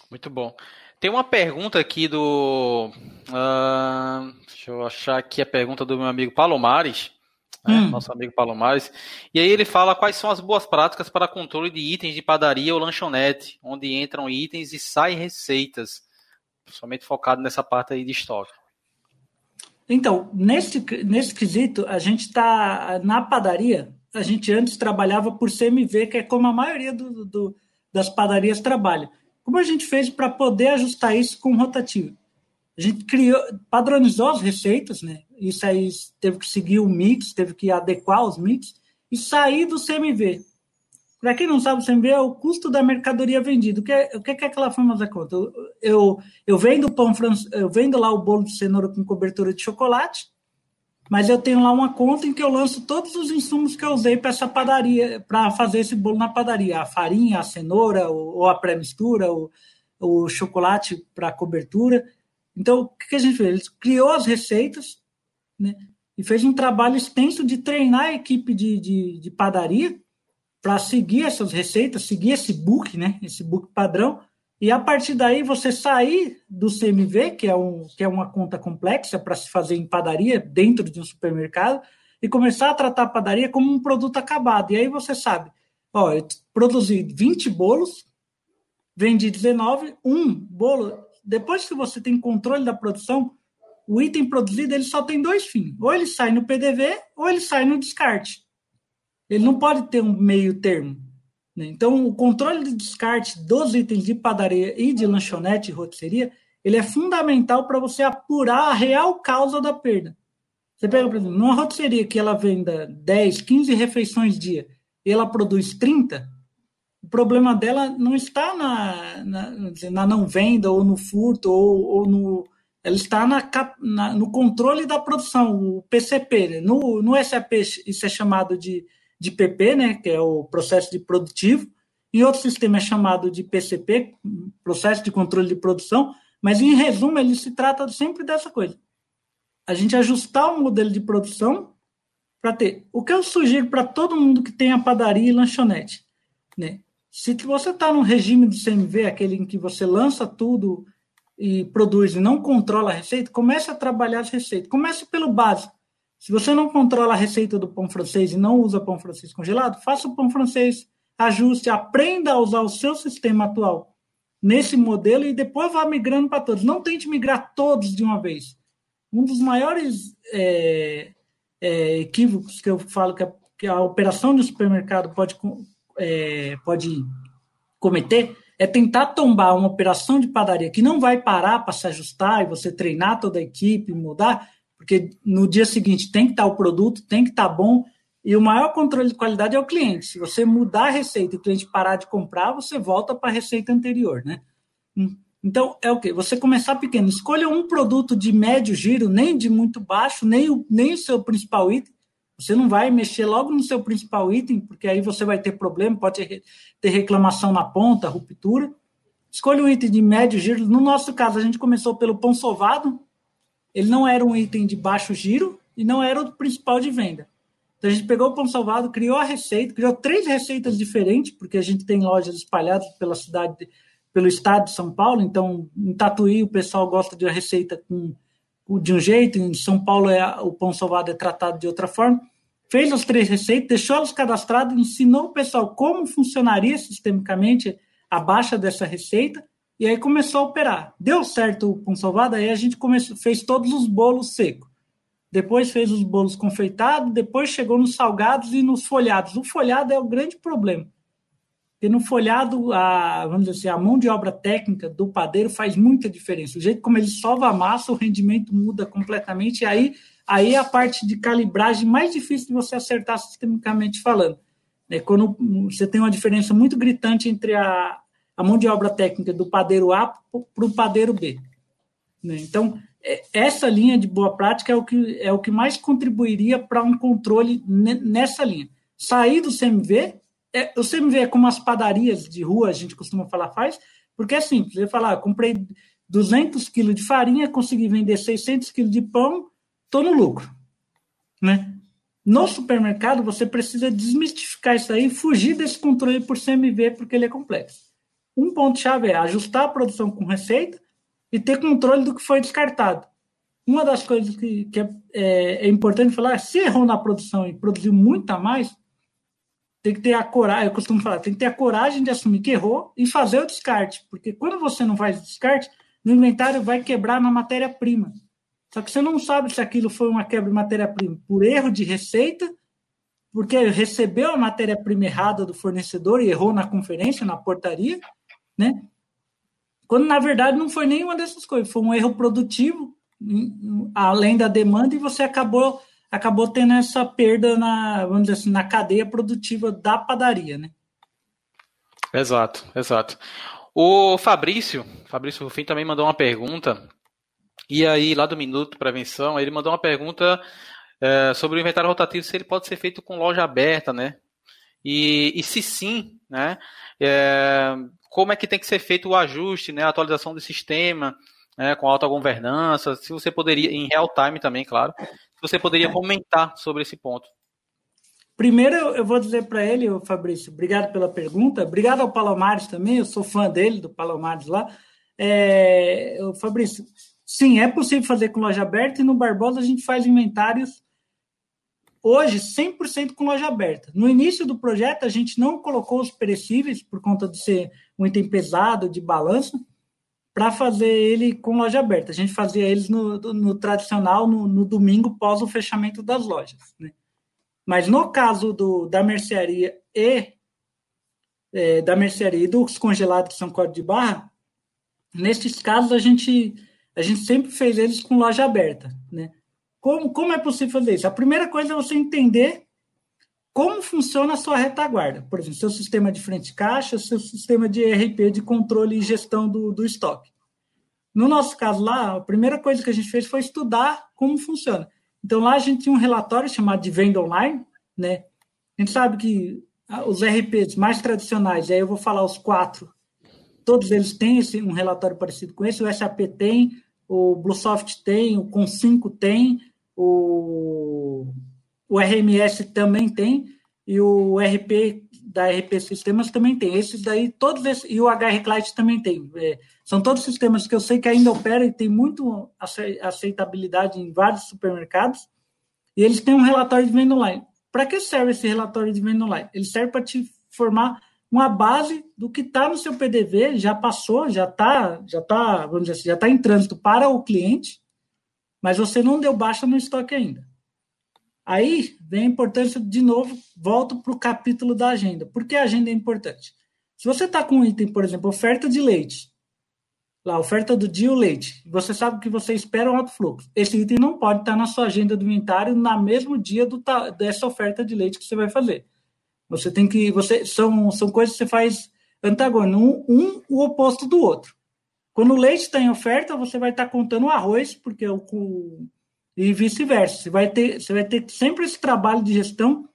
Muito bom. Tem uma pergunta aqui do. Uh, deixa eu achar aqui a pergunta do meu amigo Palomares. Né, hum. nosso amigo Palomares. E aí ele fala quais são as boas práticas para controle de itens de padaria ou lanchonete, onde entram itens e saem receitas somente focado nessa parte aí de estoque.
Então, nesse, nesse quesito, a gente está na padaria, a gente antes trabalhava por CMV, que é como a maioria do, do, das padarias trabalha. Como a gente fez para poder ajustar isso com rotativo? A gente criou, padronizou as receitas, né? Isso aí teve que seguir o mix, teve que adequar os mix e sair do CMV. Para quem não sabe, o CMV é o custo da mercadoria vendida. O que é, o que é aquela famosa conta? Eu, eu, eu vendo pão eu vendo lá o bolo de cenoura com cobertura de chocolate, mas eu tenho lá uma conta em que eu lanço todos os insumos que eu usei para essa padaria, para fazer esse bolo na padaria. A farinha, a cenoura, ou, ou a pré-mistura, o, o chocolate para cobertura. Então, o que a gente fez? Ele criou as receitas, né? E fez um trabalho extenso de treinar a equipe de, de, de padaria para seguir essas receitas, seguir esse book, né? Esse book padrão. E a partir daí você sair do CMV, que é, um, que é uma conta complexa para se fazer em padaria dentro de um supermercado, e começar a tratar a padaria como um produto acabado. E aí você sabe, ó, eu produzi 20 bolos, vendi 19, um bolo. Depois que você tem controle da produção, o item produzido ele só tem dois fins. Ou ele sai no PDV, ou ele sai no descarte. Ele não pode ter um meio termo. Né? Então, o controle de descarte dos itens de padaria e de lanchonete e rotisseria, ele é fundamental para você apurar a real causa da perda. Você pega, por exemplo, numa rotisseria que ela venda 10, 15 refeições dia e ela produz 30, o problema dela não está na, na, na não venda ou no furto ou, ou no. Ela está na, na, no controle da produção, o PCP. Né? No, no SAP, isso é chamado de de PP, né, que é o processo de produtivo, e outro sistema é chamado de PCP, processo de controle de produção, mas em resumo ele se trata sempre dessa coisa. A gente ajustar o modelo de produção para ter. O que eu sugiro para todo mundo que tem a padaria e lanchonete, né? Se você está no regime do CMV, aquele em que você lança tudo e produz e não controla a receita, comece a trabalhar as receitas. Comece pelo básico. Se você não controla a receita do pão francês e não usa pão francês congelado, faça o pão francês, ajuste, aprenda a usar o seu sistema atual nesse modelo e depois vá migrando para todos. Não tente migrar todos de uma vez. Um dos maiores é, é, equívocos que eu falo que a, que a operação de supermercado pode, é, pode cometer é tentar tombar uma operação de padaria que não vai parar para se ajustar e você treinar toda a equipe, mudar, porque no dia seguinte tem que estar o produto, tem que estar bom, e o maior controle de qualidade é o cliente. Se você mudar a receita e o cliente parar de comprar, você volta para a receita anterior, né? Hum. Então, é o quê? Você começar pequeno. Escolha um produto de médio giro, nem de muito baixo, nem o, nem o seu principal item. Você não vai mexer logo no seu principal item, porque aí você vai ter problema, pode ter reclamação na ponta, ruptura. Escolha um item de médio giro. No nosso caso, a gente começou pelo pão sovado. Ele não era um item de baixo giro e não era o principal de venda. Então a gente pegou o pão salvado, criou a receita, criou três receitas diferentes, porque a gente tem lojas espalhadas pela cidade, pelo estado de São Paulo. Então, em Tatuí o pessoal gosta de uma receita com, de um jeito, em São Paulo é, o pão salvado é tratado de outra forma. Fez as três receitas, deixou elas cadastradas, ensinou o pessoal como funcionaria sistemicamente a baixa dessa receita, e aí começou a operar. Deu certo o pão salvado, aí a gente começou, fez todos os bolos secos depois fez os bolos confeitados, depois chegou nos salgados e nos folhados. O folhado é o grande problema. Porque no folhado, a, vamos dizer assim, a mão de obra técnica do padeiro faz muita diferença. O jeito como ele sova a massa, o rendimento muda completamente. E aí, aí é a parte de calibragem mais difícil de você acertar sistemicamente falando. É quando você tem uma diferença muito gritante entre a, a mão de obra técnica do padeiro A para o padeiro B. Né? Então, é, essa linha de boa prática é o que, é o que mais contribuiria para um controle nessa linha. Sair do CMV, é, o CMV é como as padarias de rua, a gente costuma falar, faz, porque é simples. Você falar, ah, comprei 200 quilos de farinha, consegui vender 600 quilos de pão, estou no lucro. Né? No supermercado, você precisa desmistificar isso aí, fugir desse controle por CMV, porque ele é complexo. Um ponto-chave é ajustar a produção com receita, e ter controle do que foi descartado. Uma das coisas que, que é, é, é, importante falar é, se errou na produção e produziu muito a mais, tem que ter a coragem, eu costumo falar, tem que ter a coragem de assumir que errou e fazer o descarte, porque quando você não faz o descarte, no inventário vai quebrar na matéria-prima. Só que você não sabe se aquilo foi uma quebra de matéria-prima por erro de receita, porque recebeu a matéria-prima errada do fornecedor e errou na conferência, na portaria, né? Quando, na verdade, não foi nenhuma dessas coisas. Foi um erro produtivo, além da demanda, e você acabou, acabou tendo essa perda na, vamos dizer assim, na cadeia produtiva da padaria, né?
Exato, exato. O Fabrício, Fabrício Rufim também mandou uma pergunta, e aí, lá do Minuto Prevenção, ele mandou uma pergunta é, sobre o inventário rotativo, se ele pode ser feito com loja aberta, né? E, e se sim, né? É, como é que tem que ser feito o ajuste, né, a atualização do sistema, né, com alta governança, se você poderia, em real time também, claro, se você poderia comentar sobre esse ponto.
Primeiro, eu vou dizer para ele, Fabrício, obrigado pela pergunta, obrigado ao Palomares também, eu sou fã dele, do Palomares lá. É, Fabrício, sim, é possível fazer com loja aberta e no Barbosa a gente faz inventários hoje 100% com loja aberta. No início do projeto, a gente não colocou os perecíveis, por conta de ser um item pesado, de balanço, para fazer ele com loja aberta. A gente fazia eles no, no tradicional, no, no, domingo, pós o fechamento das lojas. Né? Mas no caso do, da mercearia e é, da mercearia e dos congelados que são código de barra, nesses casos a gente, a gente sempre fez eles com loja aberta. Né? Como, como é possível fazer isso? A primeira coisa é você entender como funciona a sua retaguarda. Por exemplo, seu sistema de frente caixa, seu sistema de ERP de controle e gestão do, do estoque. No nosso caso lá, a primeira coisa que a gente fez foi estudar como funciona. Então lá a gente tinha um relatório chamado de venda online, né? A gente sabe que os RPs mais tradicionais, e aí eu vou falar os quatro, todos eles têm esse, um relatório parecido com esse, o SAP tem, o Bluesoft tem, o Com5 tem, o, o RMS também tem, e o RP da RP Sistemas também tem. Esses daí, todos esses, e o HR Client também tem. É, são todos sistemas que eu sei que ainda operam e tem muito aceitabilidade em vários supermercados, e eles têm um relatório de venda online. Para que serve esse relatório de venda online? Ele serve para te formar uma base do que está no seu PDV, já passou, já está, já tá, vamos dizer assim, já está em trânsito para o cliente, mas você não deu baixa no estoque ainda. Aí vem a importância, de novo, volto para o capítulo da agenda. Por que a agenda é importante? Se você está com um item, por exemplo, oferta de leite, lá, oferta do dia o leite, você sabe que você espera um alto fluxo. Esse item não pode estar tá na sua agenda do inventário no mesmo dia do, dessa oferta de leite que você vai fazer. Você tem que. Você, são, são coisas que você faz antagônico, um, um o oposto do outro. Quando o leite está em oferta, você vai estar tá contando o arroz, porque o, o e vice-versa. Você vai ter, você vai ter sempre esse trabalho de gestão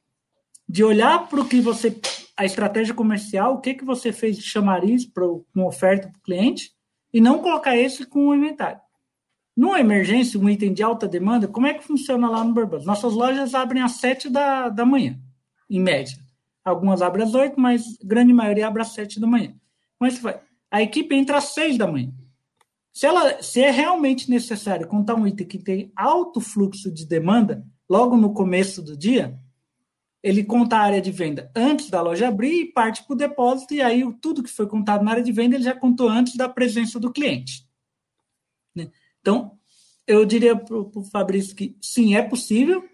de olhar para o que você, a estratégia comercial, o que que você fez de chamariz para uma oferta para o cliente e não colocar esse com o inventário. Numa emergência, um item de alta demanda, como é que funciona lá no Bourbon? Nossas lojas abrem às sete da, da manhã, em média. Algumas abrem às oito, mas a grande maioria abre às sete da manhã. Mas vai. A equipe entra às seis da manhã. Se, ela, se é realmente necessário contar um item que tem alto fluxo de demanda, logo no começo do dia, ele conta a área de venda antes da loja abrir e parte para o depósito, e aí tudo que foi contado na área de venda ele já contou antes da presença do cliente. Né? Então, eu diria para o Fabrício que sim, é possível,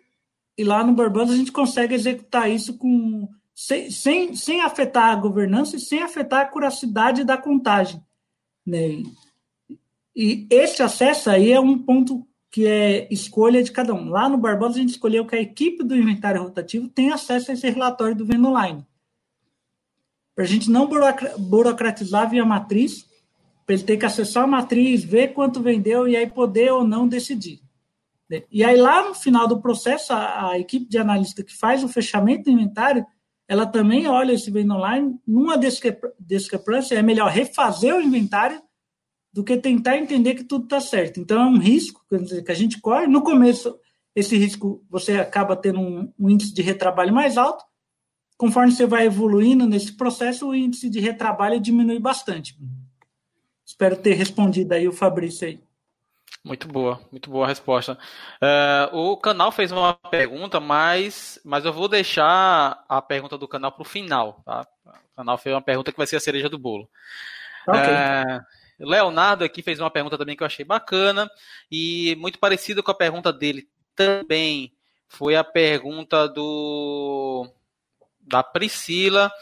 e lá no Barbados a gente consegue executar isso com sem, sem, sem afetar a governança e sem afetar a curacidade da contagem. Né? E esse acesso aí é um ponto que é escolha de cada um. Lá no Barbosa, a gente escolheu que a equipe do inventário rotativo tem acesso a esse relatório do Venda Online. Para a gente não burocratizar via matriz, para ele ter que acessar a matriz, ver quanto vendeu e aí poder ou não decidir. E aí, lá no final do processo, a, a equipe de analista que faz o fechamento do inventário, ela também olha esse venda online. Numa discrepância, é melhor refazer o inventário do que tentar entender que tudo está certo. Então, é um risco que a gente corre. No começo, esse risco você acaba tendo um, um, índice de retrabalho mais alto. Conforme você vai evoluindo nesse processo, o índice de retrabalho diminui bastante. Espero ter respondido aí o Fabrício aí.
Muito boa, muito boa a resposta. Uh, o canal fez uma pergunta, mas, mas eu vou deixar a pergunta do canal para o final. Tá? O canal fez uma pergunta que vai ser a cereja do bolo. Okay. Uh, Leonardo aqui fez uma pergunta também que eu achei bacana e muito parecida com a pergunta dele também foi a pergunta do da Priscila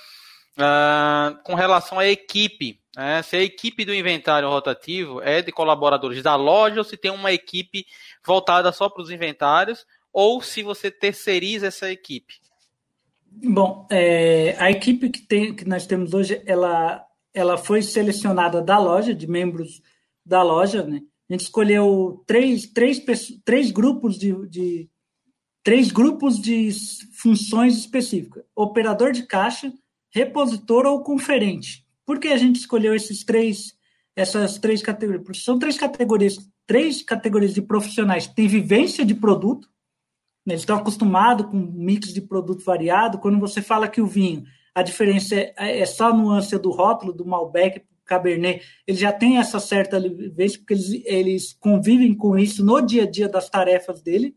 uh, com relação à equipe. Né? Se a equipe do inventário rotativo é de colaboradores da loja ou se tem uma equipe voltada só para os inventários ou se você terceiriza essa equipe.
Bom, é, a equipe que, tem, que nós temos hoje, ela ela foi selecionada da loja, de membros da loja, né? A gente escolheu três, três, três grupos de, de três grupos de funções específicas: operador de caixa, repositor ou conferente. Por que a gente escolheu esses três, essas três categorias? Porque são três categorias, três categorias de profissionais que têm vivência de produto, né? eles estão acostumados com um mix de produto variado. Quando você fala que o vinho a diferença é, é só a nuance do rótulo, do Malbec Cabernet, ele já tem essa certa vivência, porque eles, eles convivem com isso no dia a dia das tarefas dele,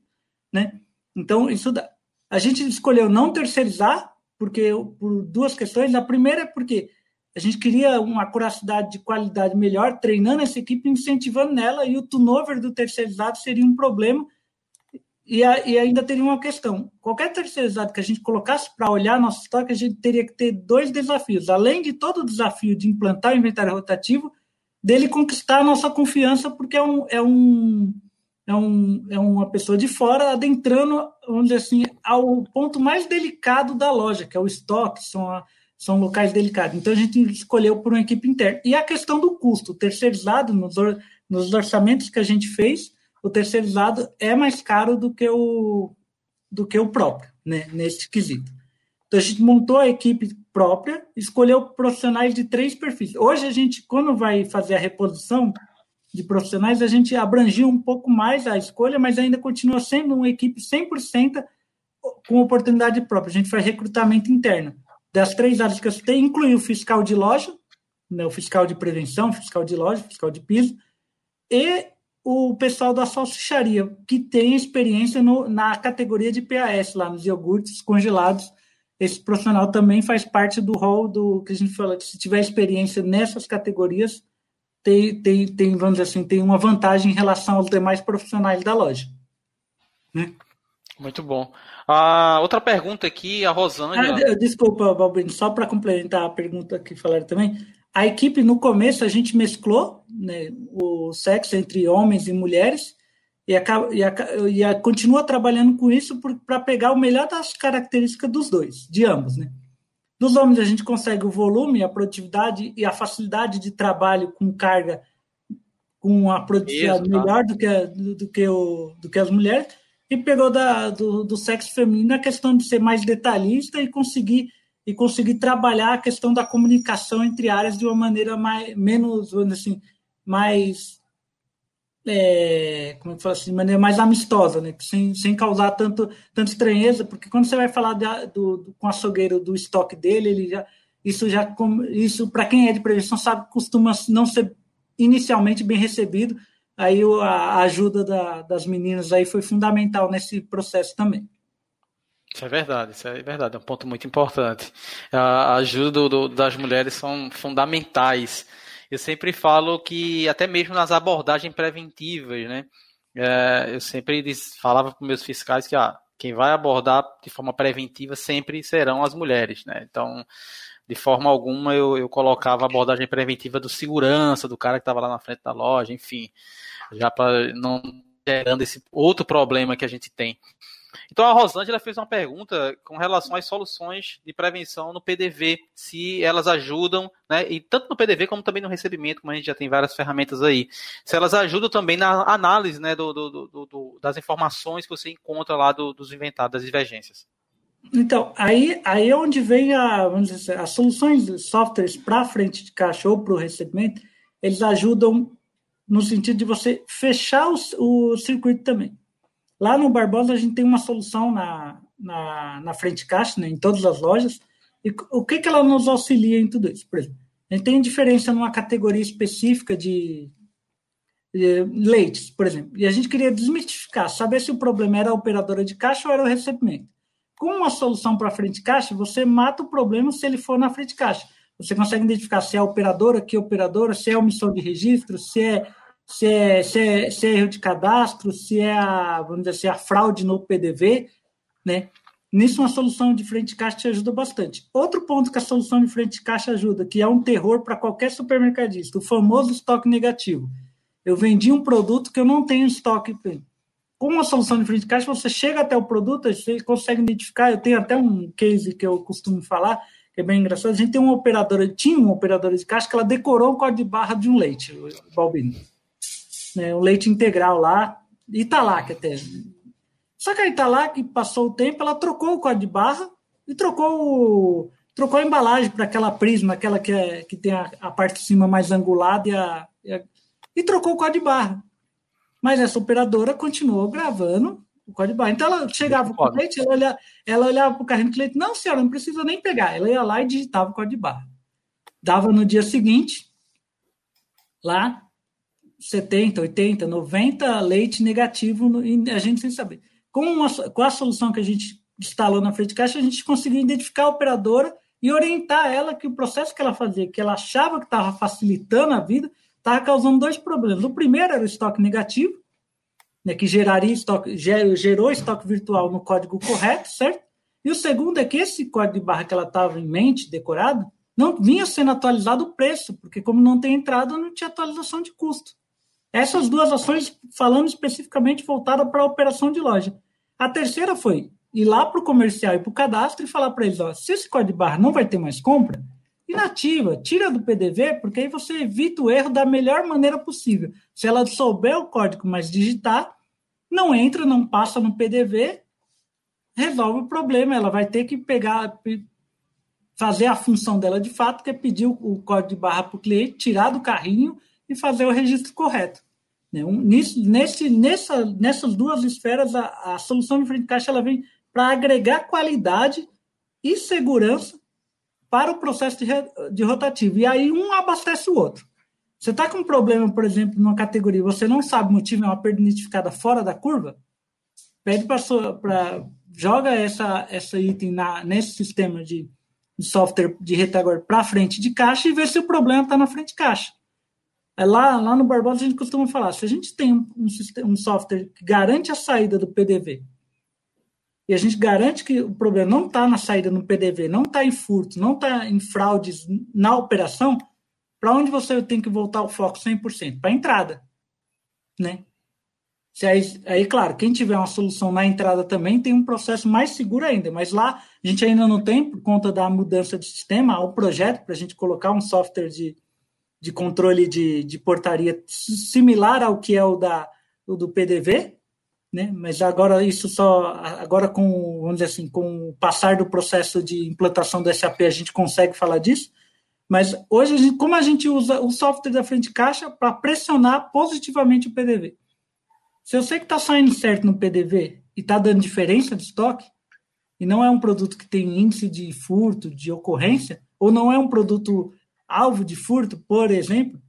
né? Então, isso dá. A gente escolheu não terceirizar, porque por duas questões. A primeira é porque a gente queria uma curacidade de qualidade melhor, treinando essa equipe, incentivando nela, e o turnover do terceirizado seria um problema e, a, e, ainda teria uma questão: qualquer terceirizado que a gente colocasse para olhar nosso estoque, a gente teria que ter dois desafios. Além de todo o desafio de implantar o inventário rotativo, dele conquistar a nossa confiança, porque é, um, é, um, é, um, é uma pessoa de fora adentrando, vamos dizer assim, ao ponto mais delicado da loja, que é o estoque, são, a, são locais delicados. Então a gente escolheu por uma equipe interna. E a questão do custo, terceirizado nos, nos orçamentos que a gente fez o terceirizado é mais caro do que o, do que o próprio, né, nesse quesito. Então, a gente montou a equipe própria, escolheu profissionais de três perfis. Hoje, a gente, quando vai fazer a reposição de profissionais, a gente abrangiu um pouco mais a escolha, mas ainda continua sendo uma equipe 100% com oportunidade própria. A gente faz recrutamento interno. Das três áreas que eu citei, inclui o fiscal de loja, né, o fiscal de prevenção, fiscal de loja, fiscal de piso, e o pessoal da salsicharia, que tem experiência no, na categoria de PAS, lá nos iogurtes congelados. Esse profissional também faz parte do rol do que a gente fala, que se tiver experiência nessas categorias, tem, tem, tem, vamos dizer assim, tem uma vantagem em relação aos demais profissionais da loja. Né?
Muito bom. Ah, outra pergunta aqui, a Rosângela.
Ah, desculpa, Balbino, só para complementar a pergunta que falaram também. A equipe, no começo, a gente mesclou né, o sexo entre homens e mulheres e, acaba, e, e a, continua trabalhando com isso para pegar o melhor das características dos dois, de ambos. Né? Dos homens, a gente consegue o volume, a produtividade e a facilidade de trabalho com carga com a produtividade melhor do que, do, do, que o, do que as mulheres, e pegou da, do, do sexo feminino a questão de ser mais detalhista e conseguir e conseguir trabalhar a questão da comunicação entre áreas de uma maneira mais menos assim mais é, como eu falo assim, de maneira mais amistosa, né? sem, sem causar tanto, tanto estranheza, porque quando você vai falar do, do, com o açougueiro do estoque dele, ele já, isso já isso para quem é de prevenção sabe costuma não ser inicialmente bem recebido. Aí a ajuda da, das meninas aí foi fundamental nesse processo também.
Isso é verdade, isso é verdade, é um ponto muito importante. A ajuda do, do, das mulheres são fundamentais. Eu sempre falo que até mesmo nas abordagens preventivas, né? É, eu sempre diz, falava para meus fiscais que ah, quem vai abordar de forma preventiva sempre serão as mulheres, né? Então, de forma alguma eu, eu colocava a abordagem preventiva do segurança, do cara que estava lá na frente da loja, enfim, já para não gerando esse outro problema que a gente tem. Então a Rosângela fez uma pergunta com relação às soluções de prevenção no PDV, se elas ajudam, né, e tanto no PDV como também no recebimento, como a gente já tem várias ferramentas aí, se elas ajudam também na análise né, do, do, do, das informações que você encontra lá dos inventados, das divergências.
Então, aí, aí é onde vem a, vamos dizer, as soluções de softwares para frente de caixa ou para o recebimento, eles ajudam no sentido de você fechar o, o circuito também. Lá no Barbosa, a gente tem uma solução na, na, na frente de caixa, né, em todas as lojas. E o que, que ela nos auxilia em tudo isso? Por exemplo, a gente tem diferença numa categoria específica de, de leites, por exemplo. E a gente queria desmistificar, saber se o problema era a operadora de caixa ou era o recebimento. Com uma solução para frente caixa, você mata o problema se ele for na frente caixa. Você consegue identificar se é operadora, que operadora, se é omissão de registro, se é, se é, se é, se é erro de cadastro, se é a, vamos dizer assim, a fraude no PDV, né? Nisso, uma solução de frente caixa te ajuda bastante. Outro ponto que a solução de frente caixa ajuda, que é um terror para qualquer supermercadista, o famoso estoque negativo. Eu vendi um produto que eu não tenho estoque com uma solução de frente de caixa, você chega até o produto, você consegue identificar. Eu tenho até um case que eu costumo falar, que é bem engraçado. A gente tem uma operadora, tinha uma operadora de caixa que ela decorou o código de barra de um leite, o Balbino. Né, um leite integral lá, Italac até. Só que a Italac, passou o tempo, ela trocou o código de barra e trocou trocou a embalagem para aquela prisma, aquela que, é, que tem a, a, parte de cima mais angulada e, a, e, a, e trocou o código de barra. Mas essa operadora continuou gravando o código barra. Então ela chegava com o cliente, ela olhava, ela olhava para o carrinho do cliente, não, senhora, não precisa nem pegar. Ela ia lá e digitava o código de barra. Dava no dia seguinte, lá, 70, 80, 90 leite negativo, e a gente sem saber. Com, uma, com a solução que a gente instalou na frente de caixa, a gente conseguiu identificar a operadora e orientar ela que o processo que ela fazia, que ela achava que estava facilitando a vida, estava causando dois problemas. O primeiro era o estoque negativo, né, que geraria estoque, gerou estoque virtual no código correto, certo? E o segundo é que esse código de barra que ela estava em mente, decorado, não vinha sendo atualizado o preço, porque como não tem entrada, não tinha atualização de custo. Essas duas ações, falando especificamente voltada para a operação de loja. A terceira foi ir lá para o comercial e para o cadastro e falar para eles, ó, se esse código de barra não vai ter mais compra, inativa, tira do PDV, porque aí você evita o erro da melhor maneira possível. Se ela souber o código, mas digitar, não entra, não passa no PDV, resolve o problema. Ela vai ter que pegar, fazer a função dela de fato, que é pedir o código de barra para o cliente, tirar do carrinho e fazer o registro correto. Né? Nisso, nesse, nessa, nessas duas esferas, a, a solução de frente de caixa ela vem para agregar qualidade e segurança para o processo de, de rotativo. E aí um abastece o outro. Você está com um problema, por exemplo, numa categoria, você não sabe o motivo, é uma perda identificada fora da curva, pede para. Joga essa, essa item na, nesse sistema de, de software de retaguarda para frente de caixa e vê se o problema está na frente de caixa. É lá, lá no Barbosa a gente costuma falar: se a gente tem um, um, um software que garante a saída do PDV e a gente garante que o problema não está na saída no PDV, não está em furtos, não está em fraudes na operação, para onde você tem que voltar o foco 100%? Para a entrada. Né? Se aí, aí, claro, quem tiver uma solução na entrada também tem um processo mais seguro ainda, mas lá a gente ainda não tem, por conta da mudança de sistema, o projeto para a gente colocar um software de, de controle de, de portaria similar ao que é o, da, o do PDV, né? Mas agora isso só agora com vamos dizer assim com o passar do processo de implantação do SAP a gente consegue falar disso. Mas hoje a gente, como a gente usa o software da frente de caixa para pressionar positivamente o PDV. Se eu sei que está saindo certo no PDV e está dando diferença de estoque e não é um produto que tem índice de furto, de ocorrência, ou não é um produto alvo de furto, por exemplo,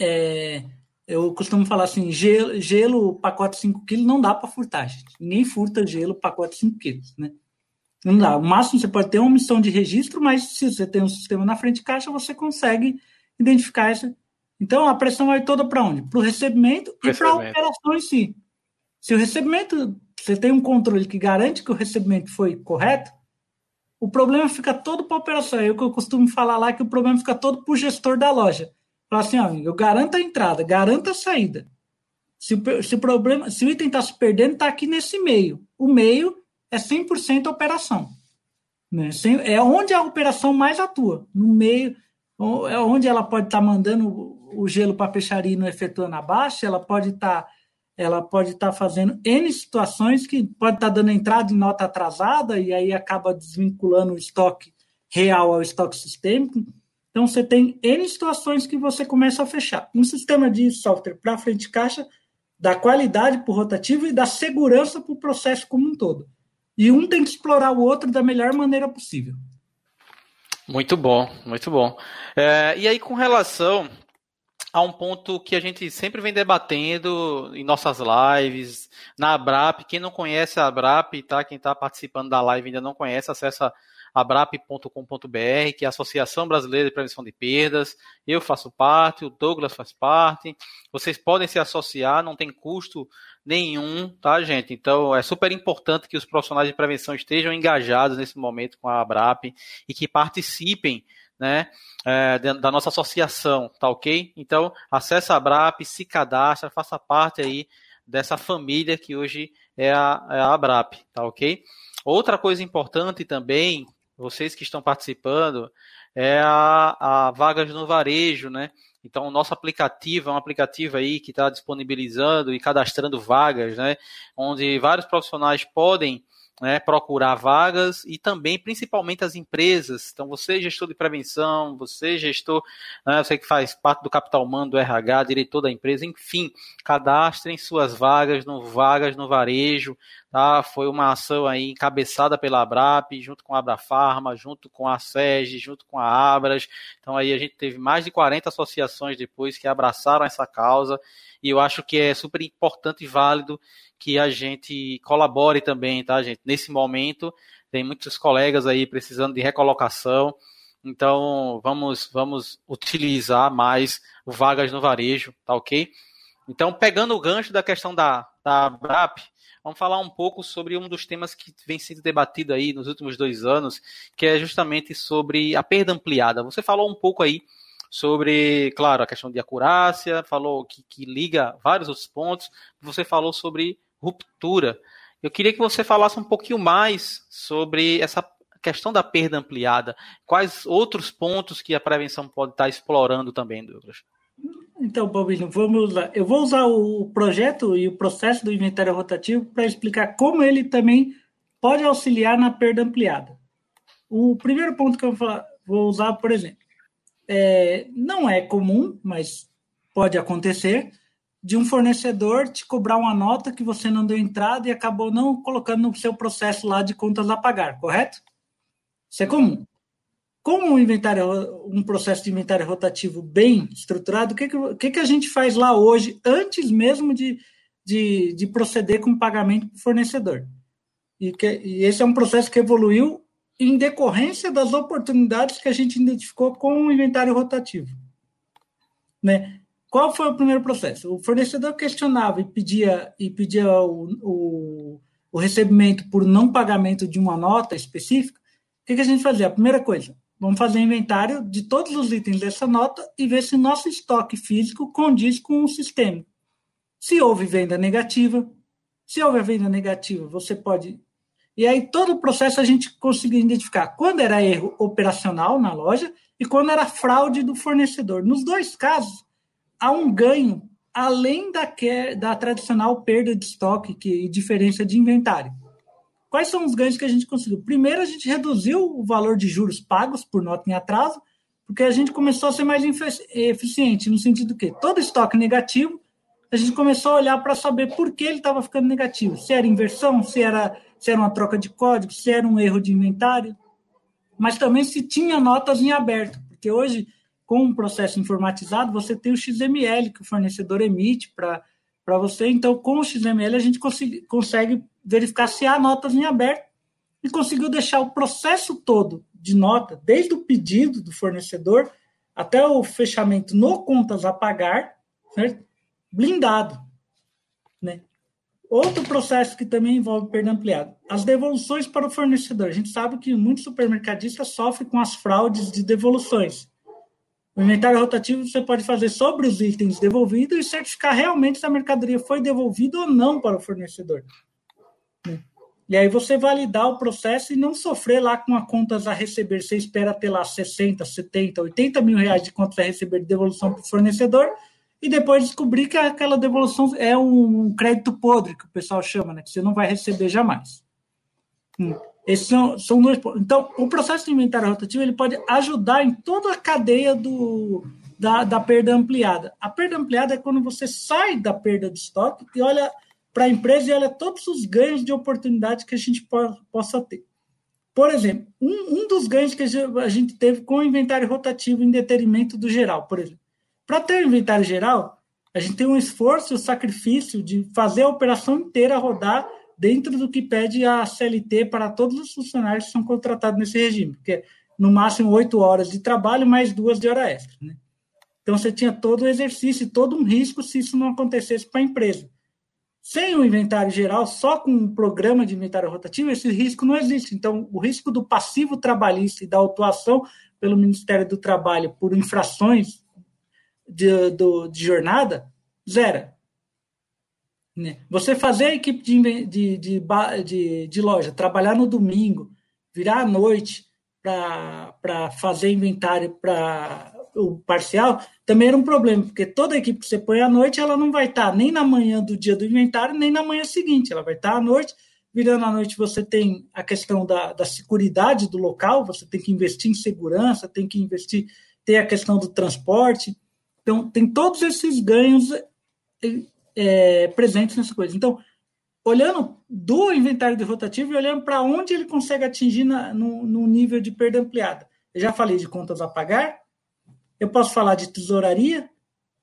é, eu costumo falar assim, gelo, gelo pacote 5 kg não dá para furtar, gente. Ninguém furta gelo pacote 5 kg, né? Não dá. O máximo você pode ter uma omissão de registro, mas se você tem um sistema na frente de caixa, você consegue identificar essa. Então a pressão vai toda para onde? Para o recebimento, recebimento, e para a operação em si. Se o recebimento, você tem um controle que garante que o recebimento foi correto, o problema fica todo para a operação. É o que eu costumo falar lá que o problema fica todo para o gestor da loja. Fala assim, ó, eu garanto a entrada, garanto a saída. Se o, se o problema, se o item está se perdendo, está aqui nesse meio. O meio é 100% operação. Né? É onde a operação mais atua. No meio, é onde ela pode estar tá mandando o gelo para a peixaria e não efetuando a baixa, ela pode estar tá, ela pode estar tá fazendo N situações que pode estar tá dando entrada em nota atrasada e aí acaba desvinculando o estoque real ao estoque sistêmico. Então, você tem N situações que você começa a fechar. Um sistema de software para frente de caixa dá qualidade para o rotativo e dá segurança para o processo como um todo. E um tem que explorar o outro da melhor maneira possível.
Muito bom, muito bom. É, e aí, com relação a um ponto que a gente sempre vem debatendo em nossas lives, na Abrap, quem não conhece a Abrap, tá? Quem está participando da live ainda não conhece, acessa abrap.com.br, que é a Associação Brasileira de Prevenção de Perdas. Eu faço parte, o Douglas faz parte. Vocês podem se associar, não tem custo nenhum, tá, gente? Então é super importante que os profissionais de prevenção estejam engajados nesse momento com a Abrap e que participem né, é, da nossa associação, tá ok? Então, acesse a Abrap, se cadastra, faça parte aí dessa família que hoje é a, é a Abrap, tá ok? Outra coisa importante também vocês que estão participando, é a, a vagas no varejo, né? Então, o nosso aplicativo é um aplicativo aí que está disponibilizando e cadastrando vagas, né? Onde vários profissionais podem né, procurar vagas e também, principalmente, as empresas. Então, você, gestor de prevenção, você, gestor, né, você que faz parte do capital humano, do RH, diretor da empresa, enfim, cadastrem suas vagas no Vagas no Varejo. Tá? Foi uma ação aí encabeçada pela Abrap, junto com a Abrafarma, junto com a SEG, junto com a Abras. Então, aí a gente teve mais de 40 associações depois que abraçaram essa causa e eu acho que é super importante e válido que a gente colabore também, tá, gente? Nesse momento, tem muitos colegas aí precisando de recolocação, então vamos, vamos utilizar mais vagas no varejo, tá ok? Então, pegando o gancho da questão da, da BRAP, vamos falar um pouco sobre um dos temas que vem sendo debatido aí nos últimos dois anos, que é justamente sobre a perda ampliada. Você falou um pouco aí sobre, claro, a questão de acurácia, falou que, que liga vários outros pontos, você falou sobre ruptura. Eu queria que você falasse um pouquinho mais sobre essa questão da perda ampliada. Quais outros pontos que a prevenção pode estar explorando também, Douglas?
Então, Bobinho, vamos lá. Eu vou usar o projeto e o processo do inventário rotativo para explicar como ele também pode auxiliar na perda ampliada. O primeiro ponto que eu vou usar, por exemplo, é, não é comum, mas pode acontecer, de um fornecedor te cobrar uma nota que você não deu entrada e acabou não colocando no seu processo lá de contas a pagar, correto? Isso é comum. Como um, inventário, um processo de inventário rotativo bem estruturado, o que, que, que a gente faz lá hoje, antes mesmo de, de, de proceder com o pagamento para o fornecedor? E, que, e esse é um processo que evoluiu em decorrência das oportunidades que a gente identificou com o inventário rotativo. Né? Qual foi o primeiro processo? O fornecedor questionava e pedia, e pedia o, o, o recebimento por não pagamento de uma nota específica. O que, que a gente fazia? A primeira coisa, vamos fazer inventário de todos os itens dessa nota e ver se nosso estoque físico condiz com o sistema. Se houve venda negativa, se houve venda negativa, você pode E aí, todo o processo a gente conseguiu identificar quando era erro operacional na loja e quando era fraude do fornecedor. Nos dois casos, há um ganho além da, que, da tradicional perda de estoque que, e diferença de inventário. Quais são os ganhos que a gente conseguiu? Primeiro, a gente reduziu o valor de juros pagos por nota em atraso, porque a gente começou a ser mais eficiente, no sentido que todo estoque negativo, a gente começou a olhar para saber por que ele estava ficando negativo. Se era inversão, se era, se era uma troca de código, se era um erro de inventário, mas também se tinha notas em aberto, porque hoje, com um processo informatizado, você tem o XML que o fornecedor emite para você. Então, com o XML, a gente consegue, consegue verificar se há notas em aberto e conseguiu deixar o processo todo de nota, desde o pedido do fornecedor até o fechamento no contas a pagar, certo? blindado. Né? Outro processo que também envolve perda ampliada, as devoluções para o fornecedor. A gente sabe que muitos supermercadistas sofrem com as fraudes de devoluções. O inventário rotativo você pode fazer sobre os itens devolvidos e certificar realmente se a mercadoria foi devolvida ou não para o fornecedor. E aí você validar o processo e não sofrer lá com a contas a receber. Você espera ter lá 60, 70, 80 mil reais de contas a receber de devolução para o fornecedor e depois descobrir que aquela devolução é um crédito podre, que o pessoal chama, né? que você não vai receber jamais. Hum. Esses são, são dois pontos. Então, o processo de inventário rotativo ele pode ajudar em toda a cadeia do, da, da perda ampliada. A perda ampliada é quando você sai da perda de estoque e olha para a empresa e olha todos os ganhos de oportunidade que a gente po possa ter. Por exemplo, um, um dos ganhos que a gente teve com o inventário rotativo em detrimento do geral, por exemplo. Para ter o inventário geral, a gente tem um esforço e um sacrifício de fazer a operação inteira rodar dentro do que pede a CLT para todos os funcionários que são contratados nesse regime, porque é no máximo oito horas de trabalho mais duas de hora extra. Né? Então você tinha todo o exercício, todo um risco se isso não acontecesse para a empresa. Sem o inventário geral, só com um programa de inventário rotativo, esse risco não existe. Então, o risco do passivo trabalhista e da autuação pelo Ministério do Trabalho por infrações de, do, de jornada, zero. Né? Você fazer a equipe de, de, de, de, de loja trabalhar no domingo, virar à noite para fazer inventário para o parcial, também era um problema, porque toda equipe que você põe à noite, ela não vai estar nem na manhã do dia do inventário, nem na manhã seguinte, ela vai estar à noite. Virando à noite, você tem a questão da, da segurança do local, você tem que investir em segurança, tem que investir, tem a questão do transporte. Então, tem todos esses ganhos é, presentes nessa coisa. Então, olhando do inventário de rotativo e olhando para onde ele consegue atingir na, no, no nível de perda ampliada. Eu já falei de contas a pagar, eu posso falar de tesouraria.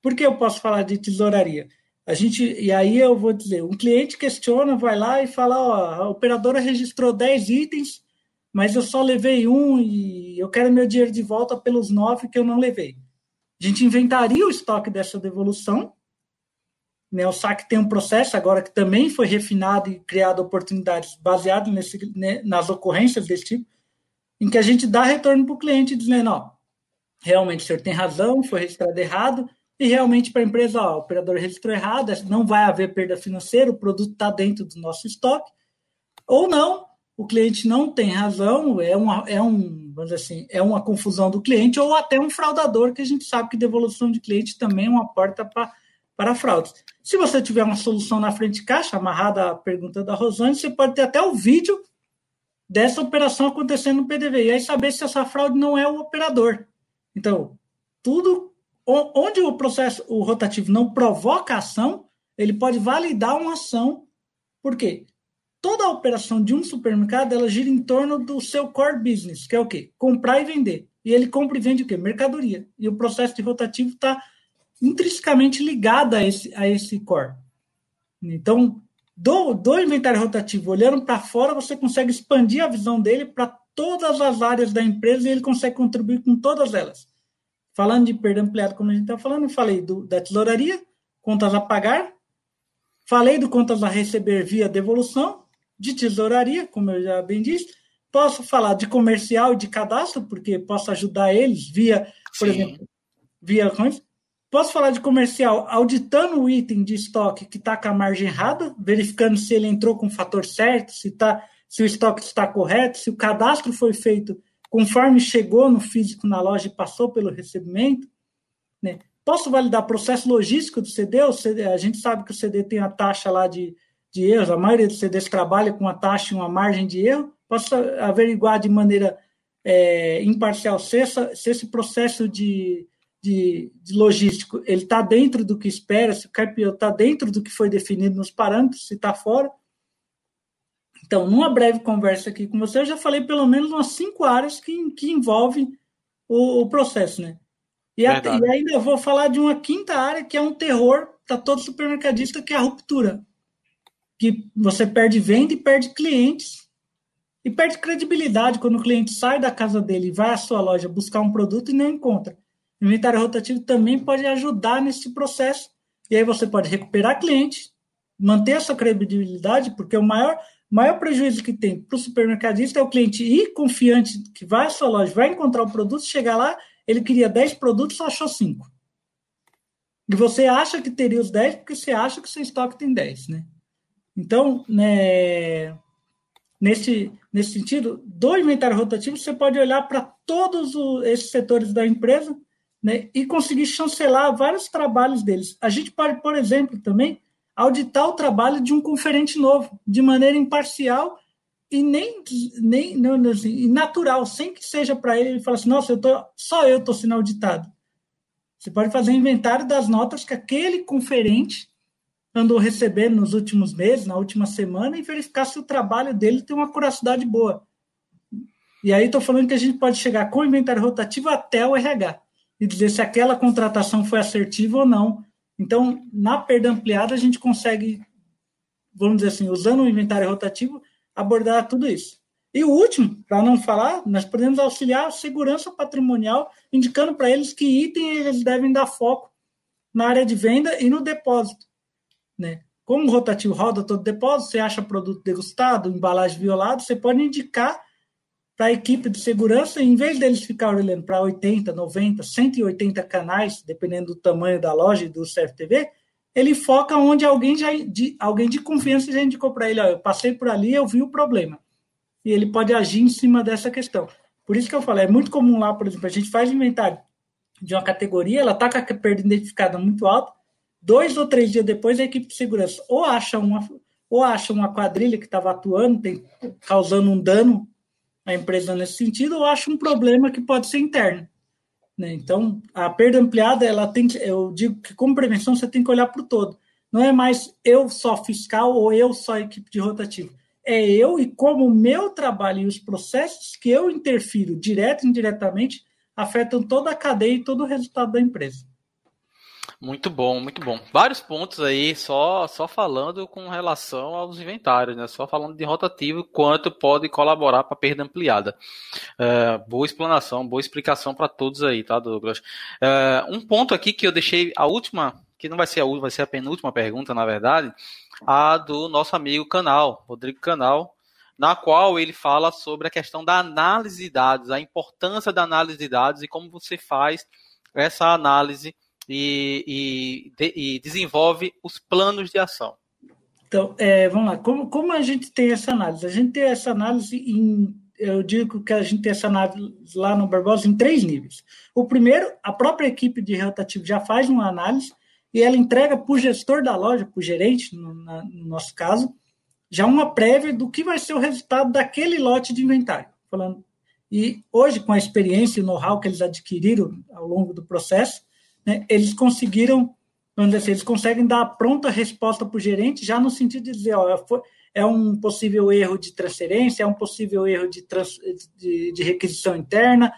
Por que eu posso falar de tesouraria? A gente, e aí eu vou dizer, um cliente questiona, vai lá e fala, ó, a operadora registrou 10 itens, mas eu só levei um e eu quero meu dinheiro de volta pelos nove que eu não levei. A gente inventaria o estoque dessa devolução. Né? O SAC tem um processo agora que também foi refinado e criado oportunidades baseadas nesse, né, nas ocorrências desse tipo, em que a gente dá retorno para o cliente dizendo, ó, realmente o senhor tem razão, foi registrado errado, e realmente para a empresa, ó, o operador registrou errado, não vai haver perda financeira, o produto está dentro do nosso estoque, ou não, o cliente não tem razão, é, uma, é, um, vamos assim, é uma confusão do cliente, ou até um fraudador, que a gente sabe que devolução de cliente também é uma porta para para fraudes. Se você tiver uma solução na frente de caixa, amarrada à pergunta da Rosane, você pode ter até o vídeo dessa operação acontecendo no PDV, e aí saber se essa fraude não é o operador. Então, tudo onde o processo o rotativo não provoca ação, ele pode validar uma ação. Por quê? Toda a operação de um supermercado ela gira em torno do seu core business, que é o quê? Comprar e vender. E ele compra e vende o quê? Mercadoria. E o processo de rotativo está intrinsecamente ligado a esse, a esse core. Então, do, do inventário rotativo, olhando para fora, você consegue expandir a visão dele para todas as áreas da empresa e ele consegue contribuir com todas elas. Falando de perda ampliada, como a gente está falando, falei do, da tesouraria, contas a pagar, falei do contas a receber via devolução, de tesouraria, como eu já bem disse, posso falar de comercial e de cadastro, porque posso ajudar eles via, por Sim. exemplo, via Posso falar de comercial auditando o item de estoque que está com a margem errada, verificando se ele entrou com o fator certo, se está se o estoque está correto, se o cadastro foi feito conforme chegou no físico na loja e passou pelo recebimento. Né? Posso validar processo logístico do CD? CD? A gente sabe que o CD tem a taxa lá de, de erros, a maioria dos CDs trabalha com uma taxa e uma margem de erro. Posso averiguar de maneira é, imparcial se, essa, se esse processo de, de, de logístico ele está dentro do que espera, se o KPO está dentro do que foi definido nos parâmetros, se está fora. Então, numa breve conversa aqui com você, eu já falei pelo menos umas cinco áreas que, que envolvem o, o processo, né? E, a, e, ainda vou falar de uma quinta área que é um terror para todo supermercadista, que é a ruptura. Que você perde venda e perde clientes e perde credibilidade quando o cliente sai da casa dele e vai à sua loja buscar um produto e não encontra. O inventário rotativo também pode ajudar nesse processo. E aí você pode recuperar cliente, manter a sua credibilidade, porque o maior, maior prejuízo que tem para o supermercadista é o cliente ir confiante que vai à sua loja, vai encontrar o produto, chegar lá, ele queria 10 produtos, só achou 5. E você acha que teria os 10 porque você acha que o seu estoque tem 10, né? Então, né, nesse, nesse sentido, do inventário rotativo, você pode olhar para todos os, esses setores da empresa né, e conseguir chancelar vários trabalhos deles. A gente pode, por exemplo, também auditar o trabalho de um conferente novo, de maneira imparcial e nem, nem não, assim, natural, sem que seja para ele, falar assim, nossa, eu tô, só eu estou sendo auditado. Você pode fazer inventário das notas que aquele conferente andou recebendo nos últimos meses, na última semana, e verificar se o trabalho dele tem uma curiosidade boa. E aí estou falando que a gente pode chegar com o inventário rotativo até o RH e dizer se aquela contratação foi assertiva ou não. Então, na perda ampliada, a gente consegue, vamos dizer assim, usando o inventário rotativo, abordar tudo isso. E o último, para não falar, nós podemos auxiliar a segurança patrimonial, indicando para eles que item eles devem dar foco na área de venda e no depósito. Né? Como o rotativo roda todo depósito, você acha produto degustado, embalagem violada, você pode indicar para a equipe de segurança, em vez deles ficarem olhando para 80, 90, 180 canais, dependendo do tamanho da loja e do CFTV, ele foca onde alguém já de, alguém de confiança já indicou para ele, ó, eu passei por ali, eu vi o problema. E ele pode agir em cima dessa questão. Por isso que eu falei, é muito comum lá, por exemplo, a gente faz inventário de uma categoria, ela está com a perda identificada muito alta, dois ou três dias depois a equipe de segurança ou acha uma, ou acha uma quadrilha que estava atuando, tem, causando um dano a empresa nesse sentido, ou acho um problema que pode ser interno. Né? Então, a perda ampliada, ela tem eu digo que como prevenção você tem que olhar para o todo. Não é mais eu só fiscal ou eu só equipe de rotativo. É eu e como o meu trabalho e os processos que eu interfiro, direto e indiretamente, afetam toda a cadeia e todo o resultado da empresa.
Muito bom, muito bom. Vários pontos aí, só só falando com relação aos inventários, né? Só falando de rotativo, quanto pode colaborar para perda ampliada. Uh, boa explanação, boa explicação para todos aí, tá, Douglas? Uh, um ponto aqui que eu deixei a última, que não vai ser a última, vai ser a penúltima pergunta, na verdade, a do nosso amigo Canal, Rodrigo Canal, na qual ele fala sobre a questão da análise de dados, a importância da análise de dados e como você faz essa análise e, e, de, e desenvolve os planos de ação.
Então, é, vamos lá. Como, como a gente tem essa análise? A gente tem essa análise em. Eu digo que a gente tem essa análise lá no Barbosa em três níveis. O primeiro, a própria equipe de rotativo já faz uma análise e ela entrega para o gestor da loja, para o gerente, no, na, no, nosso caso, já uma prévia do que vai ser o resultado daquele lote de inventário. Falando. E hoje, com a experiência e o know-how que eles adquiriram ao longo do processo, né, eles conseguiram, vamos dizer assim, eles conseguem dar a pronta resposta para o gerente, já no sentido de dizer, ó, é um possível erro de transferência, é um possível erro de, trans, de, de requisição interna,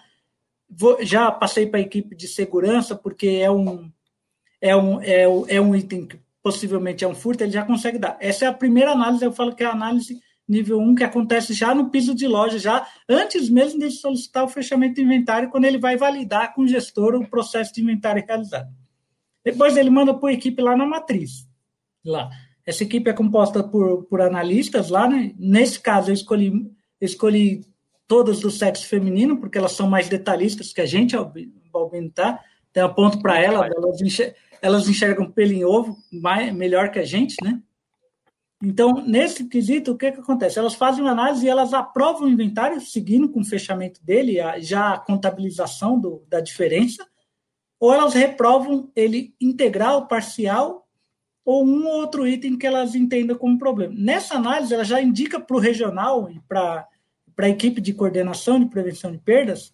Vou, já passei para a equipe de segurança, porque é um, é um, é, é um item que possivelmente é um furto, ele já consegue dar. Essa é a primeira análise, eu falo que é a análise nível 1, que acontece já no piso de loja, já antes mesmo de solicitar o fechamento do inventário, quando ele vai validar com o gestor o processo de inventário realizado. Depois ele manda para a equipe lá na matriz. Lá. Essa equipe é composta por, por analistas lá, né? Nesse caso, eu escolhi, escolhi todas do sexo feminino, porque elas são mais detalhistas que a gente, Albino, tá? Tem um ponto para elas, elas enxergam, elas enxergam pelo em ovo mais, melhor que a gente, né? Então, nesse quesito, o que, que acontece? Elas fazem uma análise e elas aprovam o inventário, seguindo com o fechamento dele, já a contabilização do, da diferença, ou elas reprovam ele integral, parcial, ou um ou outro item que elas entendam como problema. Nessa análise, ela já indica para o regional e para a equipe de coordenação de prevenção de perdas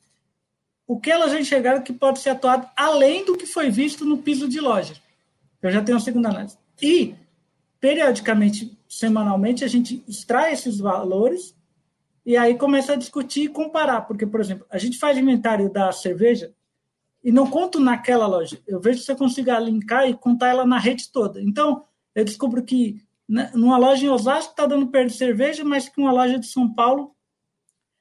o que elas já enxergaram que pode ser atuado além do que foi visto no piso de loja. Eu já tenho a segunda análise. E periodicamente, semanalmente, a gente extrai esses valores e aí começa a discutir e comparar. Porque, por exemplo, a gente faz inventário da cerveja e não conto naquela loja. Eu vejo se eu consigo linkar e contar ela na rede toda. Então, eu descubro que né, numa loja em Osasco está dando perda de cerveja, mas que uma loja de São Paulo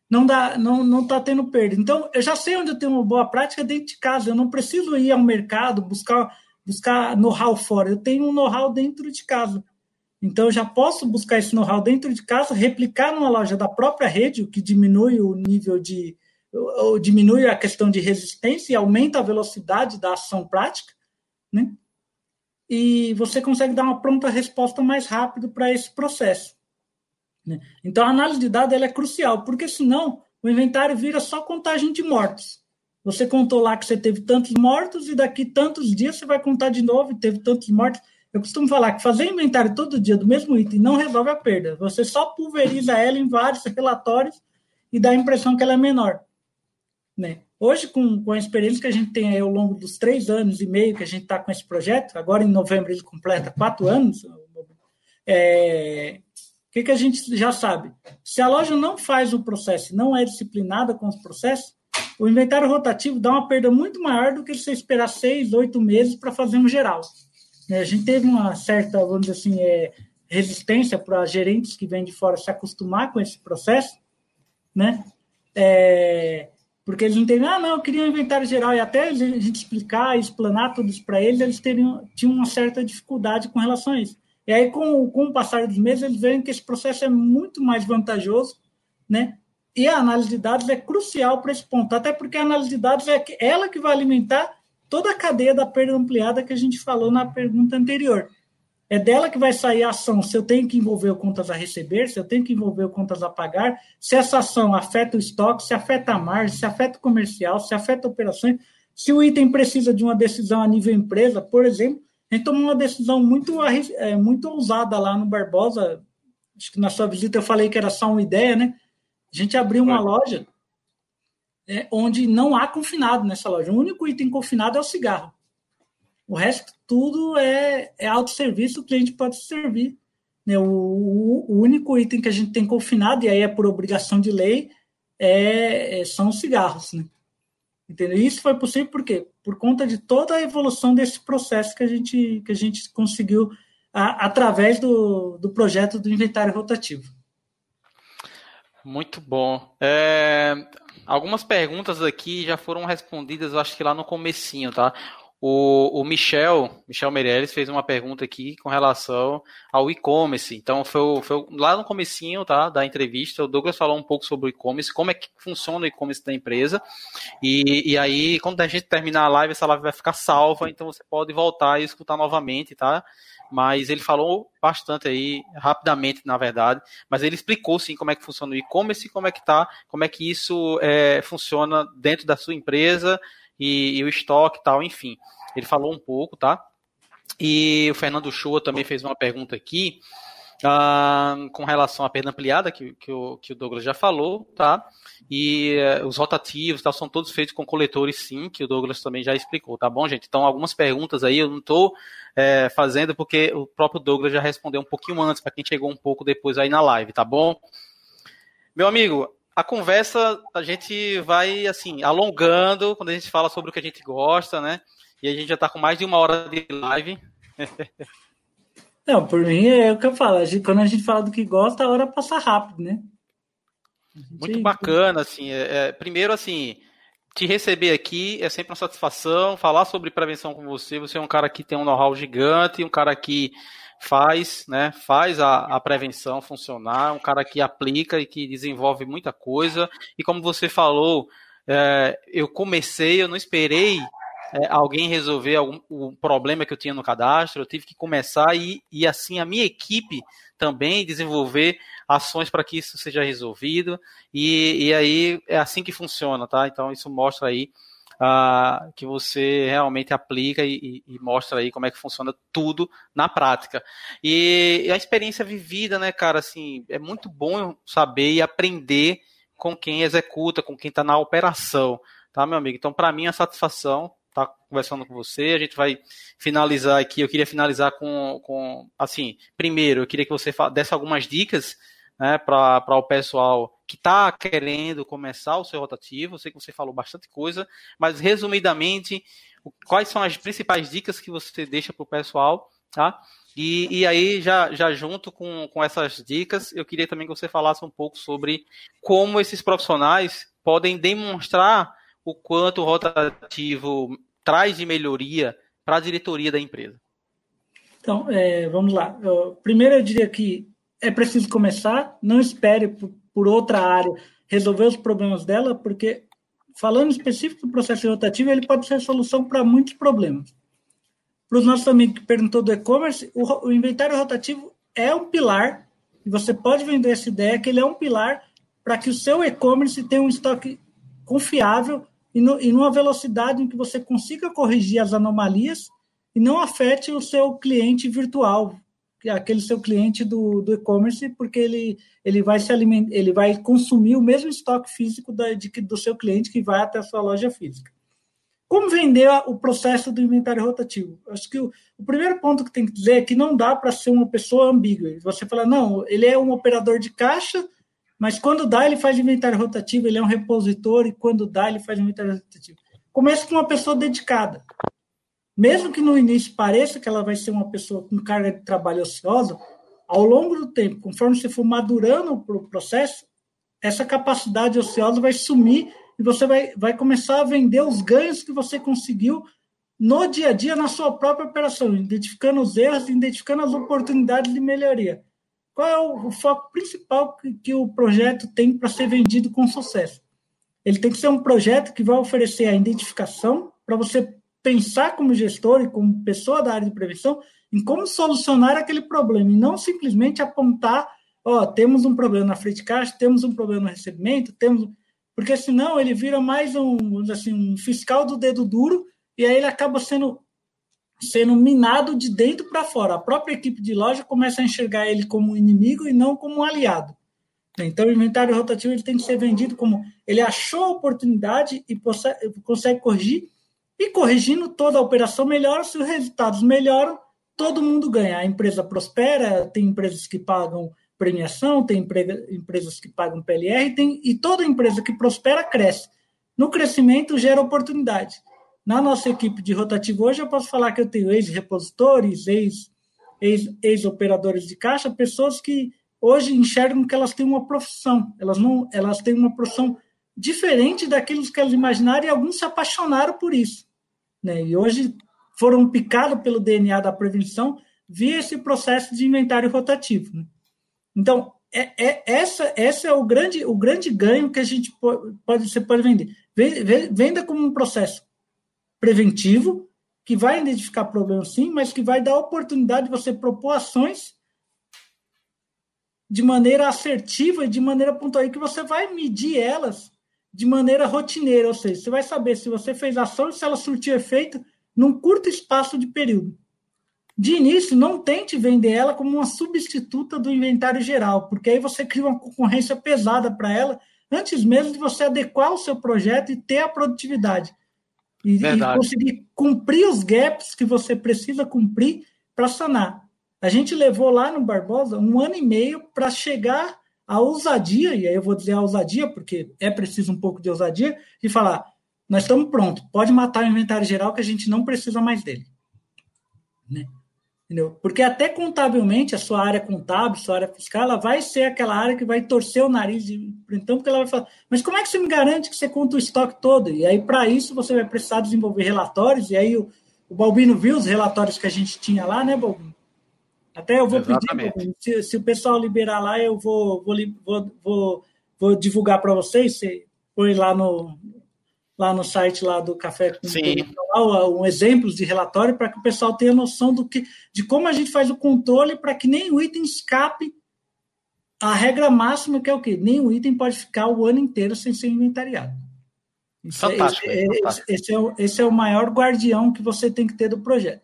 não dá, não não está tendo perda. Então, eu já sei onde eu tenho uma boa prática dentro de casa. Eu não preciso ir ao mercado buscar buscar know-how fora. Eu tenho um know-how dentro de casa. Então, eu já posso buscar esse know-how dentro de casa, replicar numa loja da própria rede, o que diminui o nível de. Ou diminui a questão de resistência e aumenta a velocidade da ação prática, né? E você consegue dar uma pronta resposta mais rápido para esse processo. Né? Então, a análise de dados é crucial, porque senão o inventário vira só contagem de mortos. Você contou lá que você teve tantos mortos e daqui tantos dias você vai contar de novo e teve tantos mortos. Eu costumo falar que fazer inventário todo dia do mesmo item não resolve a perda. Você só pulveriza ela em vários relatórios e dá a impressão que ela é menor. Né? Hoje, com, com a experiência que a gente tem ao longo dos três anos e meio que a gente está com esse projeto, agora em novembro ele completa quatro anos, é, o que, que a gente já sabe? Se a loja não faz o processo, não é disciplinada com os processos, o inventário rotativo dá uma perda muito maior do que você esperar seis, oito meses para fazer um geral. Né, a gente teve uma certa, vamos dizer assim, é, resistência para gerentes que vêm de fora se acostumar com esse processo, né? É, porque eles entendem, ah, não, eu queria um inventário geral, e até a gente explicar, explanar tudo isso para eles, eles teriam, tinham uma certa dificuldade com relação a isso. E aí, com, com o passar dos meses, eles veem que esse processo é muito mais vantajoso, né? E a análise de dados é crucial para esse ponto, até porque a análise de dados é ela que vai alimentar toda a cadeia da perda ampliada que a gente falou na pergunta anterior. É dela que vai sair a ação se eu tenho que envolver contas a receber, se eu tenho que envolver contas a pagar, se essa ação afeta o estoque, se afeta a margem, se afeta o comercial, se afeta operações, se o item precisa de uma decisão a nível empresa, por exemplo. A gente tomou uma decisão muito, é, muito ousada lá no Barbosa. Acho que na sua visita eu falei que era só uma ideia, né? A gente abriu uma loja é, onde não há confinado nessa loja. O único item confinado é o cigarro. O resto tudo é, é autosserviço, o cliente pode servir. Né? O, o, único item que a gente tem confinado, e aí é por obrigação de lei, é, é, são os cigarros. Né? Entendeu? Isso foi possível por quê? Por conta de toda a evolução desse processo que a gente, que a gente conseguiu a, através do, do projeto do inventário rotativo.
Muito bom. É, algumas perguntas aqui já foram respondidas, acho que lá no comecinho, tá? O, o Michel, Michel Meirelles fez uma pergunta aqui com relação ao e-commerce. Então, foi, foi, lá no comecinho tá, da entrevista, o Douglas falou um pouco sobre o e-commerce, como é que funciona o e-commerce da empresa. E, e aí, quando a gente terminar a live, essa live vai ficar salva, então você pode voltar e escutar novamente, tá? Mas ele falou bastante aí, rapidamente, na verdade, mas ele explicou sim como é que funciona o e-commerce, como é que tá, como é que isso é, funciona dentro da sua empresa e, e o estoque e tal, enfim. Ele falou um pouco, tá? E o Fernando Shoa também fez uma pergunta aqui uh, com relação à perda ampliada, que, que, o, que o Douglas já falou, tá? E uh, os rotativos tal, são todos feitos com coletores, sim, que o Douglas também já explicou, tá bom, gente? Então, algumas perguntas aí eu não estou é, fazendo porque o próprio Douglas já respondeu um pouquinho antes, para quem chegou um pouco depois aí na live, tá bom? Meu amigo, a conversa a gente vai assim alongando quando a gente fala sobre o que a gente gosta, né? E a gente já está com mais de uma hora de live.
Não, por mim é o que eu falo. A gente, quando a gente fala do que gosta, a hora passa rápido, né?
Muito bacana, assim. É, é, primeiro, assim, te receber aqui é sempre uma satisfação. Falar sobre prevenção com você. Você é um cara que tem um know-how gigante, um cara que faz, né, faz a, a prevenção funcionar, um cara que aplica e que desenvolve muita coisa. E como você falou, é, eu comecei, eu não esperei é, alguém resolver algum, o problema que eu tinha no cadastro, eu tive que começar e, e assim a minha equipe também desenvolver ações para que isso seja resolvido. E, e aí é assim que funciona, tá? Então isso mostra aí uh, que você realmente aplica e, e, mostra aí como é que funciona tudo na prática. E, e a experiência vivida, né, cara, assim, é muito bom saber e aprender com quem executa, com quem está na operação, tá, meu amigo? Então, para mim, a satisfação estar tá conversando com você. A gente vai finalizar aqui. Eu queria finalizar com, com assim, primeiro, eu queria que você desse algumas dicas né, para o pessoal que está querendo começar o seu rotativo. Eu sei que você falou bastante coisa, mas resumidamente, quais são as principais dicas que você deixa para o pessoal, tá? E, e aí, já, já junto com, com essas dicas, eu queria também que você falasse um pouco sobre como esses profissionais podem demonstrar o quanto o rotativo traz de melhoria para a diretoria da empresa?
Então, é, vamos lá. Eu, primeiro, eu diria que é preciso começar, não espere por, por, outra área resolver os problemas dela, porque, falando específico do processo rotativo, ele pode ser solução para muitos problemas. Para os nossos amigos que perguntou do e-commerce, o, o inventário rotativo é um pilar, e você pode vender essa ideia que ele é um pilar para que o seu e-commerce tenha um estoque confiável e, no, e numa velocidade em que você consiga corrigir as anomalias e não afete o seu cliente virtual, é aquele seu cliente do, do e-commerce, porque ele, ele vai se alimentar, ele vai consumir o mesmo estoque físico da, de, do seu cliente que vai até a sua loja física. Como vender o processo do inventário rotativo? Acho que o, o primeiro ponto que tem que dizer é que não dá para ser uma pessoa ambígua. Você fala, não, ele é um operador de caixa, mas quando dá, ele faz inventário rotativo, ele é um repositor, e quando dá, ele faz inventário rotativo. Começa com uma pessoa dedicada. Mesmo que no início pareça que ela vai ser uma pessoa com carga de trabalho ociosa, ao longo do tempo, conforme você for madurando o processo, essa capacidade ociosa vai sumir e você vai, vai começar a vender os ganhos que você conseguiu no dia a dia, na sua própria operação, identificando os erros, identificando as oportunidades de melhoria. Qual é o, foco principal que, que o projeto tem para ser vendido com sucesso? Ele tem que ser um projeto que vai oferecer a identificação para você pensar como gestor e como pessoa da área de prevenção em como solucionar aquele problema e não simplesmente apontar, ó, temos um problema na frente de caixa, temos um problema no recebimento, temos porque senão ele vira mais um, assim, um fiscal do dedo duro e aí ele acaba sendo sendo minado de dentro para fora. A própria equipe de loja começa a enxergar ele como um inimigo e não como um aliado. Então, o inventário rotativo ele tem que ser vendido como ele achou a oportunidade e consegue corrigir, e corrigindo toda a operação melhora, se os resultados melhoram, todo mundo ganha. A empresa prospera, tem empresas que pagam premiação, tem empresas que pagam PLR, tem, e toda empresa que prospera cresce. No crescimento gera oportunidade. Na nossa equipe de rotativo hoje, eu posso falar que eu tenho ex-repositores, ex-operadores ex, de caixa, pessoas que hoje enxergam que elas têm uma profissão, elas não, elas têm uma profissão diferente daquilo que elas imaginaram e alguns se apaixonaram por isso. Né? E hoje foram picados pelo DNA da prevenção via esse processo de inventário rotativo. Né? Então, é, é, essa, essa é o grande, o grande ganho que a gente pode, você pode vender. Venda como um processo preventivo, que vai identificar problemas sim, mas que vai dar oportunidade de você propor ações de maneira assertiva e de maneira pontual, e que você vai medir elas de maneira rotineira, ou seja, você vai saber se você fez ação e se ela surtiu efeito num curto espaço de período. De início, não tente vender ela como uma substituta do inventário geral, porque aí você cria uma concorrência pesada para ela, antes mesmo de você adequar o seu projeto e ter a produtividade. E, e conseguir cumprir os gaps que você precisa cumprir para sanar. A gente levou lá no Barbosa um ano e meio para chegar à ousadia, e aí eu vou dizer a ousadia, porque é preciso um pouco de ousadia, e falar: nós estamos prontos, pode matar o inventário geral que a gente não precisa mais dele. Né? Entendeu? Porque até contabilmente, a sua área contábil, sua área fiscal, ela vai ser aquela área que vai torcer o nariz. Então, porque ela vai falar, mas como é que você me garante que você conta o estoque todo? E aí, para isso, você vai precisar desenvolver relatórios, e aí o, o Balbino viu os relatórios que a gente tinha lá, né, Balbino? Até eu vou Exatamente. pedir, se, se, o pessoal liberar lá, eu vou, vou, vou, vou, vou divulgar para vocês, você põe lá no, lá no site lá do Café com um exemplos de relatório para que o pessoal tenha noção do que, de como a gente faz o controle para que nem o item escape a regra máxima que é o quê? Nenhum item pode ficar o ano inteiro sem ser inventariado. É, fantástico, é, é, fantástico. Esse, é o, esse é o maior guardião que você tem que ter do projeto.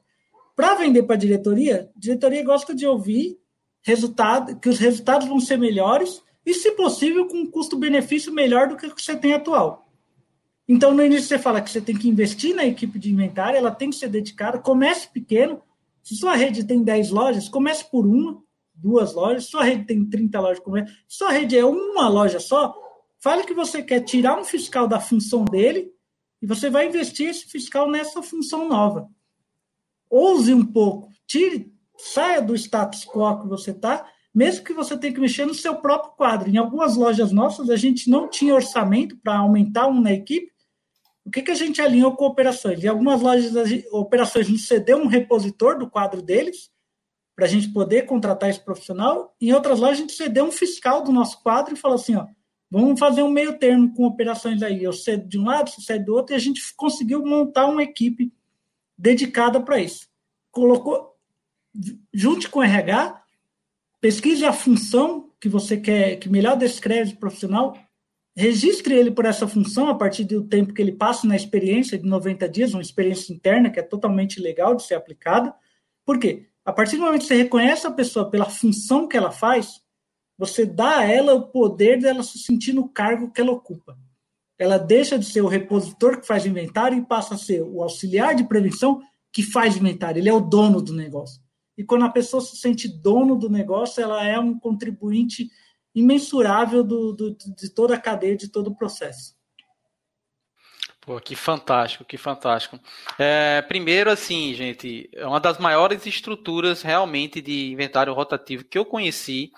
Para vender para a diretoria, a diretoria gosta de ouvir resultado, que os resultados vão ser melhores e, se possível, com um custo-benefício melhor do que o que você tem atual. Então, no início, você fala que você tem que investir na equipe de inventário, ela tem que ser dedicada, comece pequeno. Se sua rede tem 10 lojas, comece por uma, duas lojas. Se sua rede tem 30 lojas, comece. Se sua rede é uma loja só, fale que você quer tirar um fiscal da função dele e você vai investir esse fiscal nessa função nova. Ouse um pouco, tire, saia do status quo que você está mesmo que você tenha que mexer no seu próprio quadro. Em algumas lojas nossas, a gente não tinha orçamento para aumentar um na equipe, o que, que a gente alinhou com operações? Em algumas lojas, operações nos cedeu um repositor do quadro deles, para a gente poder contratar esse profissional. Em outras lojas, a gente cedeu um fiscal do nosso quadro e falou assim: ó, vamos fazer um meio termo com operações aí. Eu cedo de um lado, você cede do outro, e a gente conseguiu montar uma equipe dedicada para isso. Colocou, junte com o RH, pesquise a função que você quer, que melhor descreve o profissional, registre ele por essa função a partir do tempo que ele passa na experiência de 90 dias, uma experiência interna que é totalmente legal de ser aplicada. Por quê? A partir do momento que você reconhece a pessoa pela função que ela faz, você dá a ela o poder dela se sentir no cargo que ela ocupa. Ela deixa de ser o repositor que faz inventário e passa a ser o auxiliar de prevenção que faz inventário. Ele é o dono do negócio. E quando a pessoa se sente dono do negócio, ela é um contribuinte imensurável do, do, de toda a cadeia, de todo o processo.
Pô, que fantástico, que fantástico. É, primeiro, assim, gente, é uma das maiores estruturas realmente de inventário rotativo que eu conheci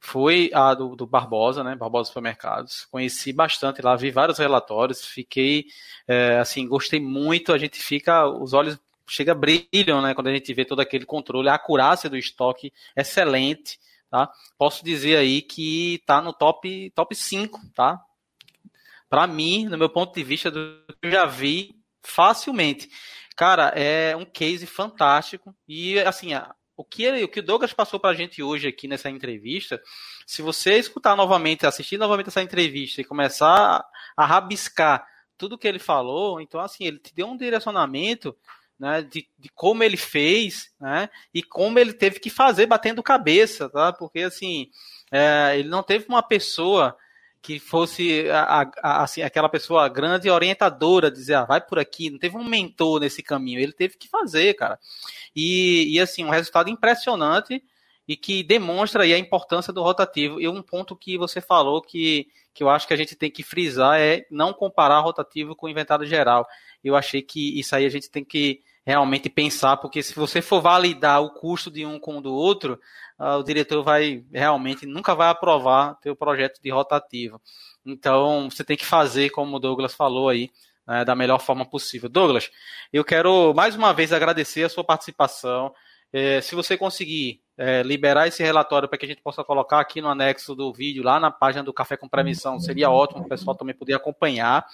foi a do, do Barbosa, né? Barbosa Supermercados. Conheci bastante lá, vi vários relatórios, fiquei, é, assim, gostei muito. A gente fica, os olhos chega brilham, né? Quando a gente vê todo aquele controle, a acurácia do estoque excelente. Tá? Posso dizer aí que está no top, top 5, tá? Para mim, no meu ponto de vista, do que eu já vi facilmente. Cara, é um case fantástico. E assim, o que, ele, o que o Douglas passou para a gente hoje aqui nessa entrevista, se você escutar novamente, assistir novamente essa entrevista e começar a rabiscar tudo que ele falou, então assim, ele te deu um direcionamento né, de, de, como ele fez, né, e como ele teve que fazer batendo cabeça, tá? Porque assim, é, ele não teve uma pessoa que fosse a, a, assim, aquela pessoa grande orientadora, dizer, ah, vai por aqui, não teve um mentor nesse caminho, ele teve que fazer, cara. E, e assim, um resultado impressionante e que demonstra aí a importância do rotativo. E um ponto que você falou que, que eu acho que a gente tem que frisar é não comparar rotativo com inventário geral. Eu achei que isso aí a gente tem que realmente pensar, porque se você for validar o custo de um com o do outro, uh, o diretor vai realmente nunca vai aprovar teu projeto de rotativo. Então, você tem que fazer, como o Douglas falou aí, né, da melhor forma possível. Douglas, eu quero mais uma vez agradecer a sua participação. É, se você conseguir é, liberar esse relatório para que a gente possa colocar aqui no anexo do vídeo, lá na página do Café com Prevenção, seria ótimo, o pessoal também poder acompanhar.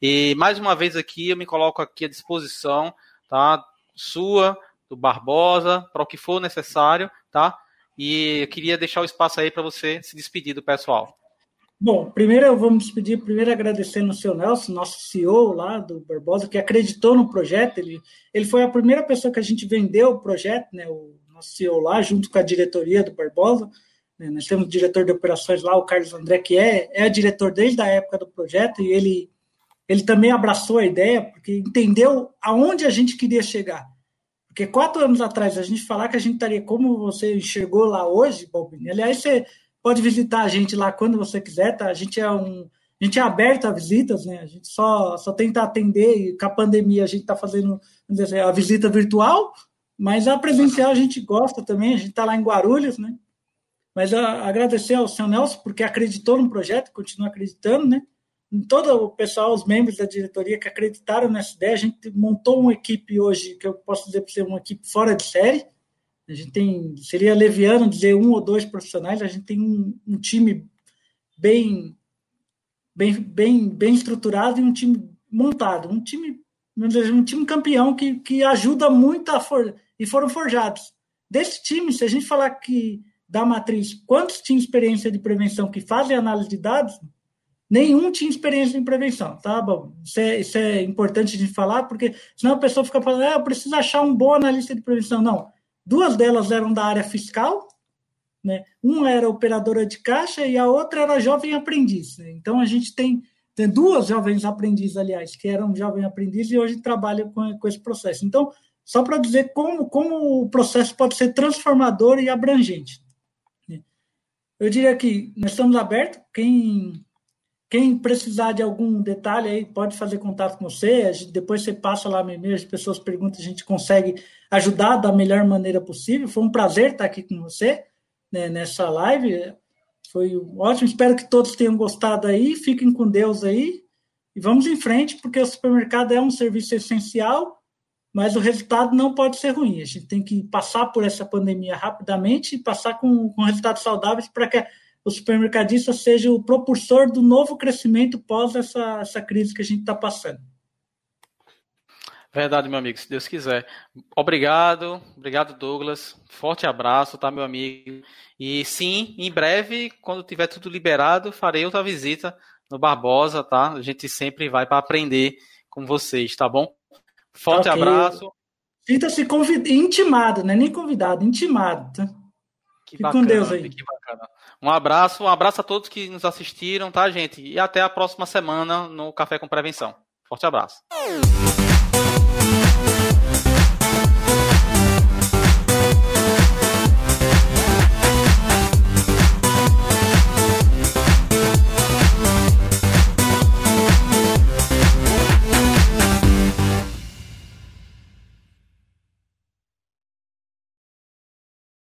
E mais uma vez aqui, eu me coloco aqui à disposição tá? Sua, do Barbosa, para o que for necessário, tá? E eu queria deixar o espaço aí para você se despedir do pessoal.
Bom, primeiro eu vou me despedir, primeiro agradecendo o seu Nelson, nosso CEO lá do Barbosa, que acreditou no projeto. Ele, ele foi a primeira pessoa que a gente vendeu o projeto, né? O nosso CEO lá, junto com a diretoria do Barbosa. Né, nós temos o diretor de operações lá, o Carlos André, que é, é diretor desde a época do projeto, e ele ele também abraçou a ideia, porque entendeu aonde a gente queria chegar. Porque quatro anos atrás, a gente falar que a gente estaria como você enxergou lá hoje, Balbini. Aliás, você pode visitar a gente lá quando você quiser, tá? A gente é um. A gente é aberto a visitas, né? A gente só, só tenta atender, e com a pandemia a gente está fazendo dizer, a visita virtual, mas a presencial a gente gosta também, a gente está lá em Guarulhos, né? Mas a, agradecer ao seu Nelson, porque acreditou no projeto, continua acreditando, né? Todo o pessoal, os membros da diretoria que acreditaram nessa ideia. A gente montou uma equipe hoje, que eu posso dizer para você, uma equipe fora de série. A gente tem, seria leviano dizer um ou dois profissionais, a gente tem um, um time bem, bem, bem, bem estruturado e um time montado, um time, um time campeão que, que ajuda muito a for, e foram forjados. Desse time, se a gente falar que da matriz, quantos tinham experiência de prevenção que fazem análise de dados, nenhum tinha experiência em prevenção, tá bom? Isso é, isso é importante de falar, porque senão a pessoa fica falando, ah, eu preciso achar um bom analista de prevenção. Não, duas delas eram da área fiscal, né? Uma era operadora de caixa e a outra era jovem aprendiz. Né? Então a gente tem, tem duas jovens aprendizes, aliás, que eram jovem aprendiz e hoje trabalham com, com esse processo. Então, só para dizer como, como o processo pode ser transformador e abrangente. Né? Eu diria que nós estamos abertos, quem quem precisar de algum detalhe aí pode fazer contato com você. Depois você passa lá no e-mail, as pessoas perguntam, a gente consegue ajudar da melhor maneira possível. Foi um prazer estar aqui com você né, nessa live. Foi ótimo. Espero que todos tenham gostado aí. Fiquem com Deus aí. E vamos em frente, porque o supermercado é um serviço essencial, mas o resultado não pode ser ruim. A gente tem que passar por essa pandemia rapidamente e passar com, com resultados saudáveis para que o supermercadista seja o propulsor do novo crescimento pós essa, essa crise que a gente está passando.
Verdade, meu amigo, se Deus quiser. Obrigado, obrigado, Douglas. Forte abraço, tá, meu amigo? E sim, em breve, quando tiver tudo liberado, farei outra visita no Barbosa, tá? A gente sempre vai para aprender com vocês, tá bom? Forte okay. abraço.
Sinta-se convid... intimado, né? Nem convidado, intimado, tá?
Que bacana, com Deus aí. Que bacana. Um abraço, um abraço a todos que nos assistiram, tá, gente? E até a próxima semana no Café com Prevenção. Forte abraço.